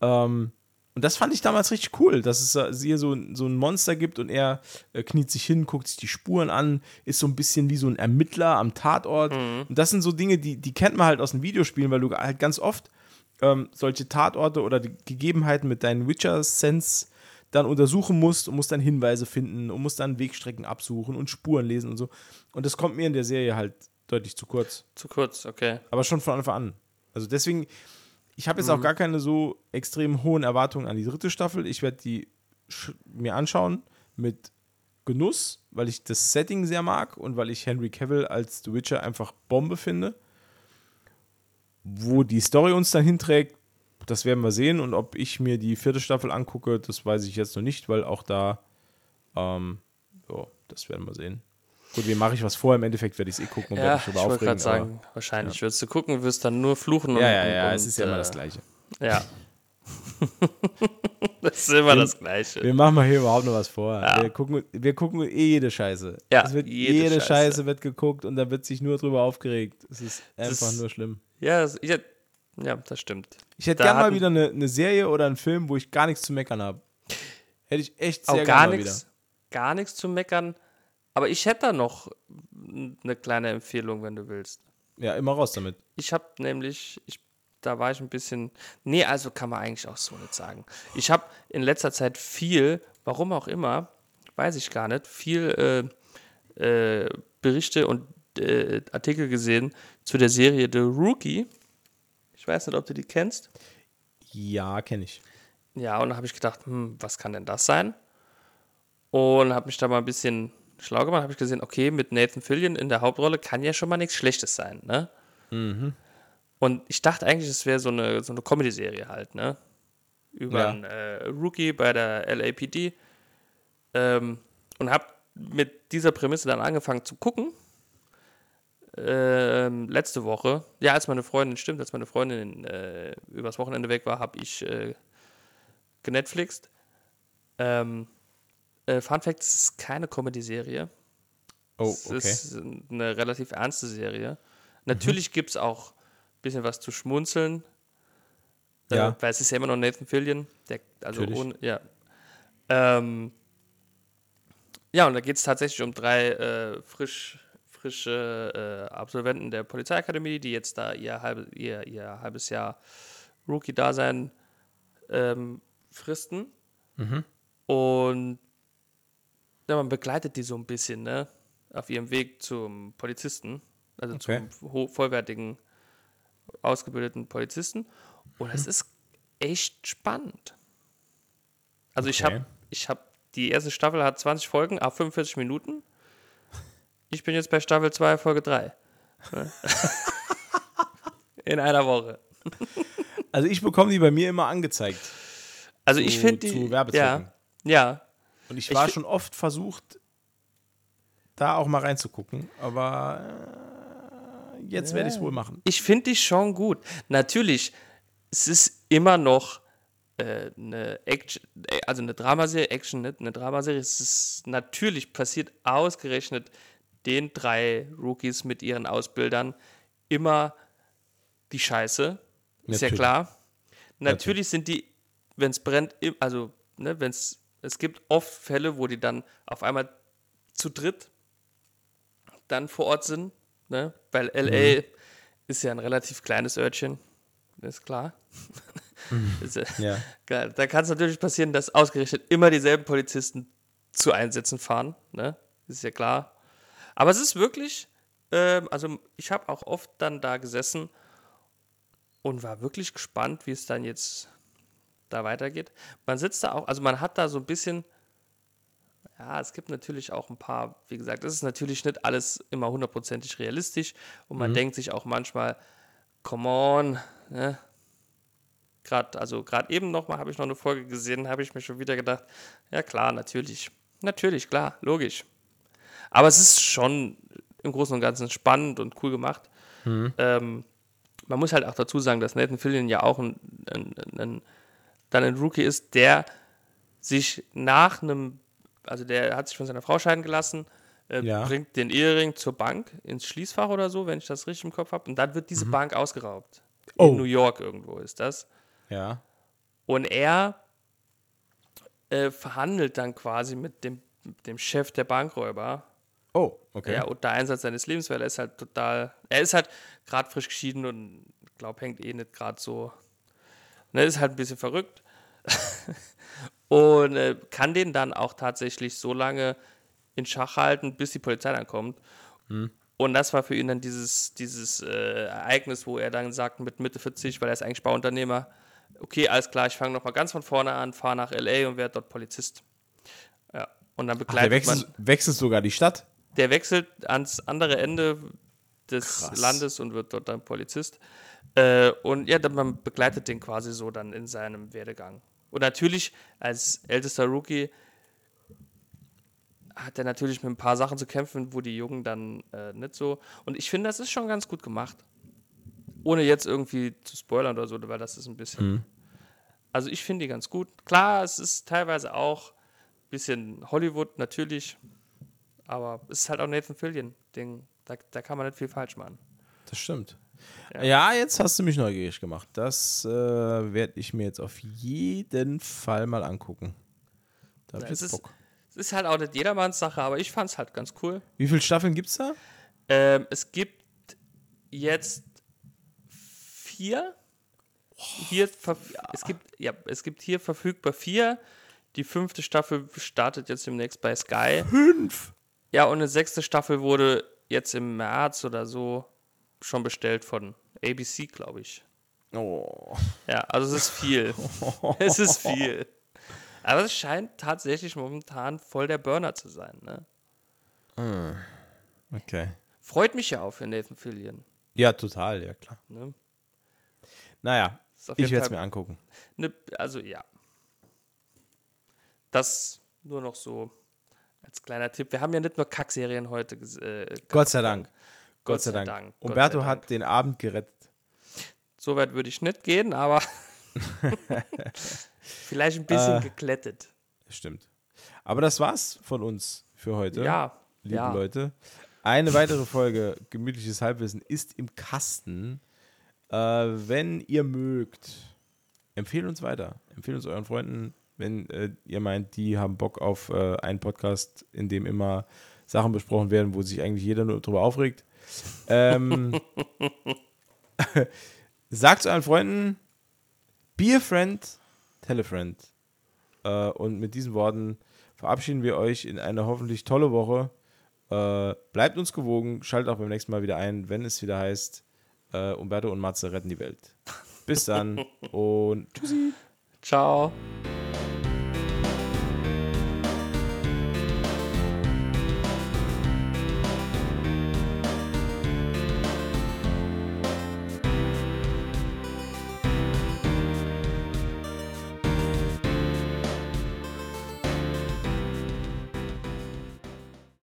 Ähm, und das fand ich damals richtig cool, dass es hier so, so ein Monster gibt und er äh, kniet sich hin, guckt sich die Spuren an, ist so ein bisschen wie so ein Ermittler am Tatort. Und das sind so Dinge, die, die kennt man halt aus den Videospielen, weil du halt ganz oft ähm, solche Tatorte oder die Gegebenheiten mit deinen Witcher-Sense dann untersuchen musst und musst dann Hinweise finden und musst dann Wegstrecken absuchen und Spuren lesen und so. Und das kommt mir in der Serie halt deutlich zu kurz. Zu kurz, okay. Aber schon von Anfang an. Also deswegen, ich habe jetzt auch gar keine so extrem hohen Erwartungen an die dritte Staffel. Ich werde die mir anschauen mit Genuss, weil ich das Setting sehr mag und weil ich Henry Cavill als The Witcher einfach Bombe finde. Wo die Story uns dann hinträgt, das werden wir sehen. Und ob ich mir die vierte Staffel angucke, das weiß ich jetzt noch nicht, weil auch da, ähm, ja, das werden wir sehen. Gut, wie mache ich was vor? Im Endeffekt werde ich es eh gucken und Ja, werde ich mich darüber wollte gerade aufregen. sagen, wahrscheinlich würdest du gucken, wirst dann nur fluchen ja, ja, ja, und, es ist ja immer äh, das Gleiche. [laughs] Ja. [laughs] das ist immer das Gleiche. Wir machen mal hier überhaupt noch was vor. Ja. Wir, gucken, wir gucken eh jede Scheiße. Ja, es wird, jede jede, Scheiße. Scheiße. wird geguckt und da wird sich nur drüber aufgeregt. Es ist einfach ist- nur schlimm. Ja, das, ich, ja, das stimmt. Ich hätte Da gerne mal wieder eine, eine Serie oder einen Film, wo ich gar nichts zu meckern habe. Hätte ich echt sehr Auch gerne mal wieder. nichts, gar nichts zu meckern. Aber ich hätte da noch eine kleine Empfehlung, wenn du willst. Ja, immer raus damit. Ich habe nämlich, ich, da war ich ein bisschen, nee, also kann man eigentlich auch so nicht sagen. Ich habe in letzter Zeit viel, warum auch immer, weiß ich gar nicht, viel äh, äh, Berichte und äh, Artikel gesehen zu der Serie The Rookie. Ich weiß nicht, ob du die kennst. Ja, kenne ich. Ja, und da habe ich gedacht, hm, was kann denn das sein? Und habe mich da mal ein bisschen schlau gemacht, habe ich gesehen, okay, mit Nathan Fillion in der Hauptrolle kann ja schon mal nichts Schlechtes sein, ne? Und ich dachte eigentlich, es wäre so eine, so eine Comedy-Serie halt, ne? Über Ja. einen äh, Rookie bei der LAPD. Ähm, und habe mit dieser Prämisse dann angefangen zu gucken. Ähm, letzte Woche, ja, als meine Freundin, stimmt, als meine Freundin äh, übers Wochenende weg war, habe ich äh, genetflixt. Ähm, äh, Fun Fact: Es ist keine Comedy-Serie. Oh, Es okay. ist eine relativ ernste Serie. Natürlich gibt es auch ein bisschen was zu schmunzeln. Äh, Ja. weil es ist ja immer noch Nathan Fillion. Der, also Natürlich. ohne, ja. Ähm, ja, und da geht es tatsächlich um drei äh, frisch, frische äh, Absolventen der Polizeiakademie, die jetzt da ihr, halbe, ihr, ihr halbes Jahr Rookie-Dasein ähm, fristen. Mhm. Und ja, man begleitet die so ein bisschen, ne? Auf ihrem Weg zum Polizisten, also Okay. zum vollwertigen, ausgebildeten Polizisten. Und Mhm. es ist echt spannend. Also ich Okay. habe, ich habe, die erste Staffel hat 20 Folgen, a 45 Minuten. Ich bin jetzt bei Staffel 2, Folge 3. Ne? In einer Woche. Also ich bekomme die bei mir immer angezeigt. Also Zu- ich finde die. zu Werbezwecken. Ja, ja. Und ich Ich war fi- schon oft versucht, da auch mal reinzugucken, aber äh, jetzt werde ich es wohl machen. Ich finde die schon gut. Natürlich, es ist immer noch äh, eine Action, äh, also eine Dramaserie, Action nicht, eine Dramaserie. Es ist natürlich passiert ausgerechnet den drei Rookies mit ihren Ausbildern immer die Scheiße. Ist ja Natürlich. klar. Natürlich sind die, wenn es brennt, also ne, wenn es, es gibt oft Fälle, wo die dann auf einmal zu dritt dann vor Ort sind, ne? weil LA ist ja ein relativ kleines Örtchen, ist klar. [laughs] ist, ja, Ja. geil. Da kann es natürlich passieren, dass ausgerechnet immer dieselben Polizisten zu Einsätzen fahren, ne? ist ja klar. Aber es ist wirklich, ähm, also ich habe auch oft dann da gesessen und war wirklich gespannt, wie es dann jetzt da weitergeht. Man sitzt da auch, also man hat da so ein bisschen, ja, es gibt natürlich auch ein paar, wie gesagt, es ist natürlich nicht alles immer hundertprozentig realistisch und man denkt sich auch manchmal, come on, ne? Gerade, also gerade eben nochmal habe ich noch eine Folge gesehen, habe ich mir schon wieder gedacht, ja klar, natürlich, natürlich, klar, logisch. Aber es ist schon im Großen und Ganzen spannend und cool gemacht. Ähm, man muss halt auch dazu sagen, dass Nathan Fillion ja auch ein, ein, ein, dann ein Rookie ist, der sich nach einem, also der hat sich von seiner Frau scheiden gelassen, äh, Ja. bringt den Ehering zur Bank ins Schließfach oder so, wenn ich das richtig im Kopf habe, und dann wird diese Bank ausgeraubt. Oh. In New York irgendwo ist das. Ja. Und er äh, verhandelt dann quasi mit dem, mit dem Chef der Bankräuber. Oh, okay. Ja, und der Einsatz seines Lebens, weil er ist halt total. Er ist halt gerade frisch geschieden und glaub, hängt eh nicht gerade so. Ne, ist halt ein bisschen verrückt. [laughs] und äh, kann den dann auch tatsächlich so lange in Schach halten, bis die Polizei dann kommt. Und das war für ihn dann dieses, dieses äh, Ereignis, wo er dann sagt, mit Mitte 40, weil er ist eigentlich Bauunternehmer, okay, alles klar, ich fange nochmal ganz von vorne an, fahre nach L.A. und werde dort Polizist. Ja, und dann Ach, der begleitet man wechselt, wechselt sogar die Stadt. Der wechselt ans andere Ende des Krass. Landes und wird dort dann Polizist. Äh, und ja, dann, man begleitet den quasi so dann in seinem Werdegang. Und natürlich als ältester Rookie hat er natürlich mit ein paar Sachen zu kämpfen, wo die Jungen dann äh, nicht so. Und ich finde, das ist schon ganz gut gemacht. Ohne jetzt irgendwie zu spoilern oder so, weil das ist ein bisschen. Also ich finde die ganz gut. Klar, es ist teilweise auch ein bisschen Hollywood, natürlich. Aber es ist halt auch Nathan Fillion-Ding. Da, da kann man nicht viel falsch machen. Das stimmt. Ja. Ja, jetzt hast du mich neugierig gemacht. Das äh, werde ich mir jetzt auf jeden Fall mal angucken. Da hab Ja, es ist- Bock. Es ist halt auch nicht jedermanns Sache, aber ich fand es halt ganz cool. Wie viele Staffeln gibt's da? Ähm, es gibt jetzt vier. Hier verf- es, gibt, ja, es gibt hier verfügbar vier. Die fünfte Staffel startet jetzt demnächst bei Sky. Fünf. Ja, und eine sechste Staffel wurde jetzt im März oder so schon bestellt von ABC, glaube ich. Oh. Ja, also es ist viel. [laughs] es ist viel. Aber es scheint tatsächlich momentan voll der Burner zu sein. Ne? Okay. Freut mich ja auch für Nathan Fillion. Ja, total, ja klar. Ne? Naja, ich werde es mir angucken. Ne, also ja. Das nur noch so als kleiner Tipp. Wir haben ja nicht nur Kackserien heute. Äh, Gott sei Dank. Gott sei Dank. Gott Umberto sei Dank. hat den Abend gerettet. So weit würde ich nicht gehen, aber [laughs] vielleicht ein bisschen Äh. geklettet. Stimmt. Aber das war's von uns für heute. Ja, liebe ja. Leute. Eine weitere Folge Gemütliches Halbwissen ist im Kasten. Äh, wenn ihr mögt, empfehlt uns weiter. Empfehlt uns euren Freunden, wenn äh, ihr meint, die haben Bock auf äh, einen Podcast, in dem immer Sachen besprochen werden, wo sich eigentlich jeder nur drüber aufregt. Ähm, [laughs] sagt euren Freunden, be a friend, tell a friend. Äh, und mit diesen Worten verabschieden wir euch in eine hoffentlich tolle Woche. Äh, bleibt uns gewogen, schaltet auch beim nächsten Mal wieder ein, wenn es wieder heißt, äh, Umberto und Matze retten die Welt. Bis dann [laughs] und tschüssi. Ciao.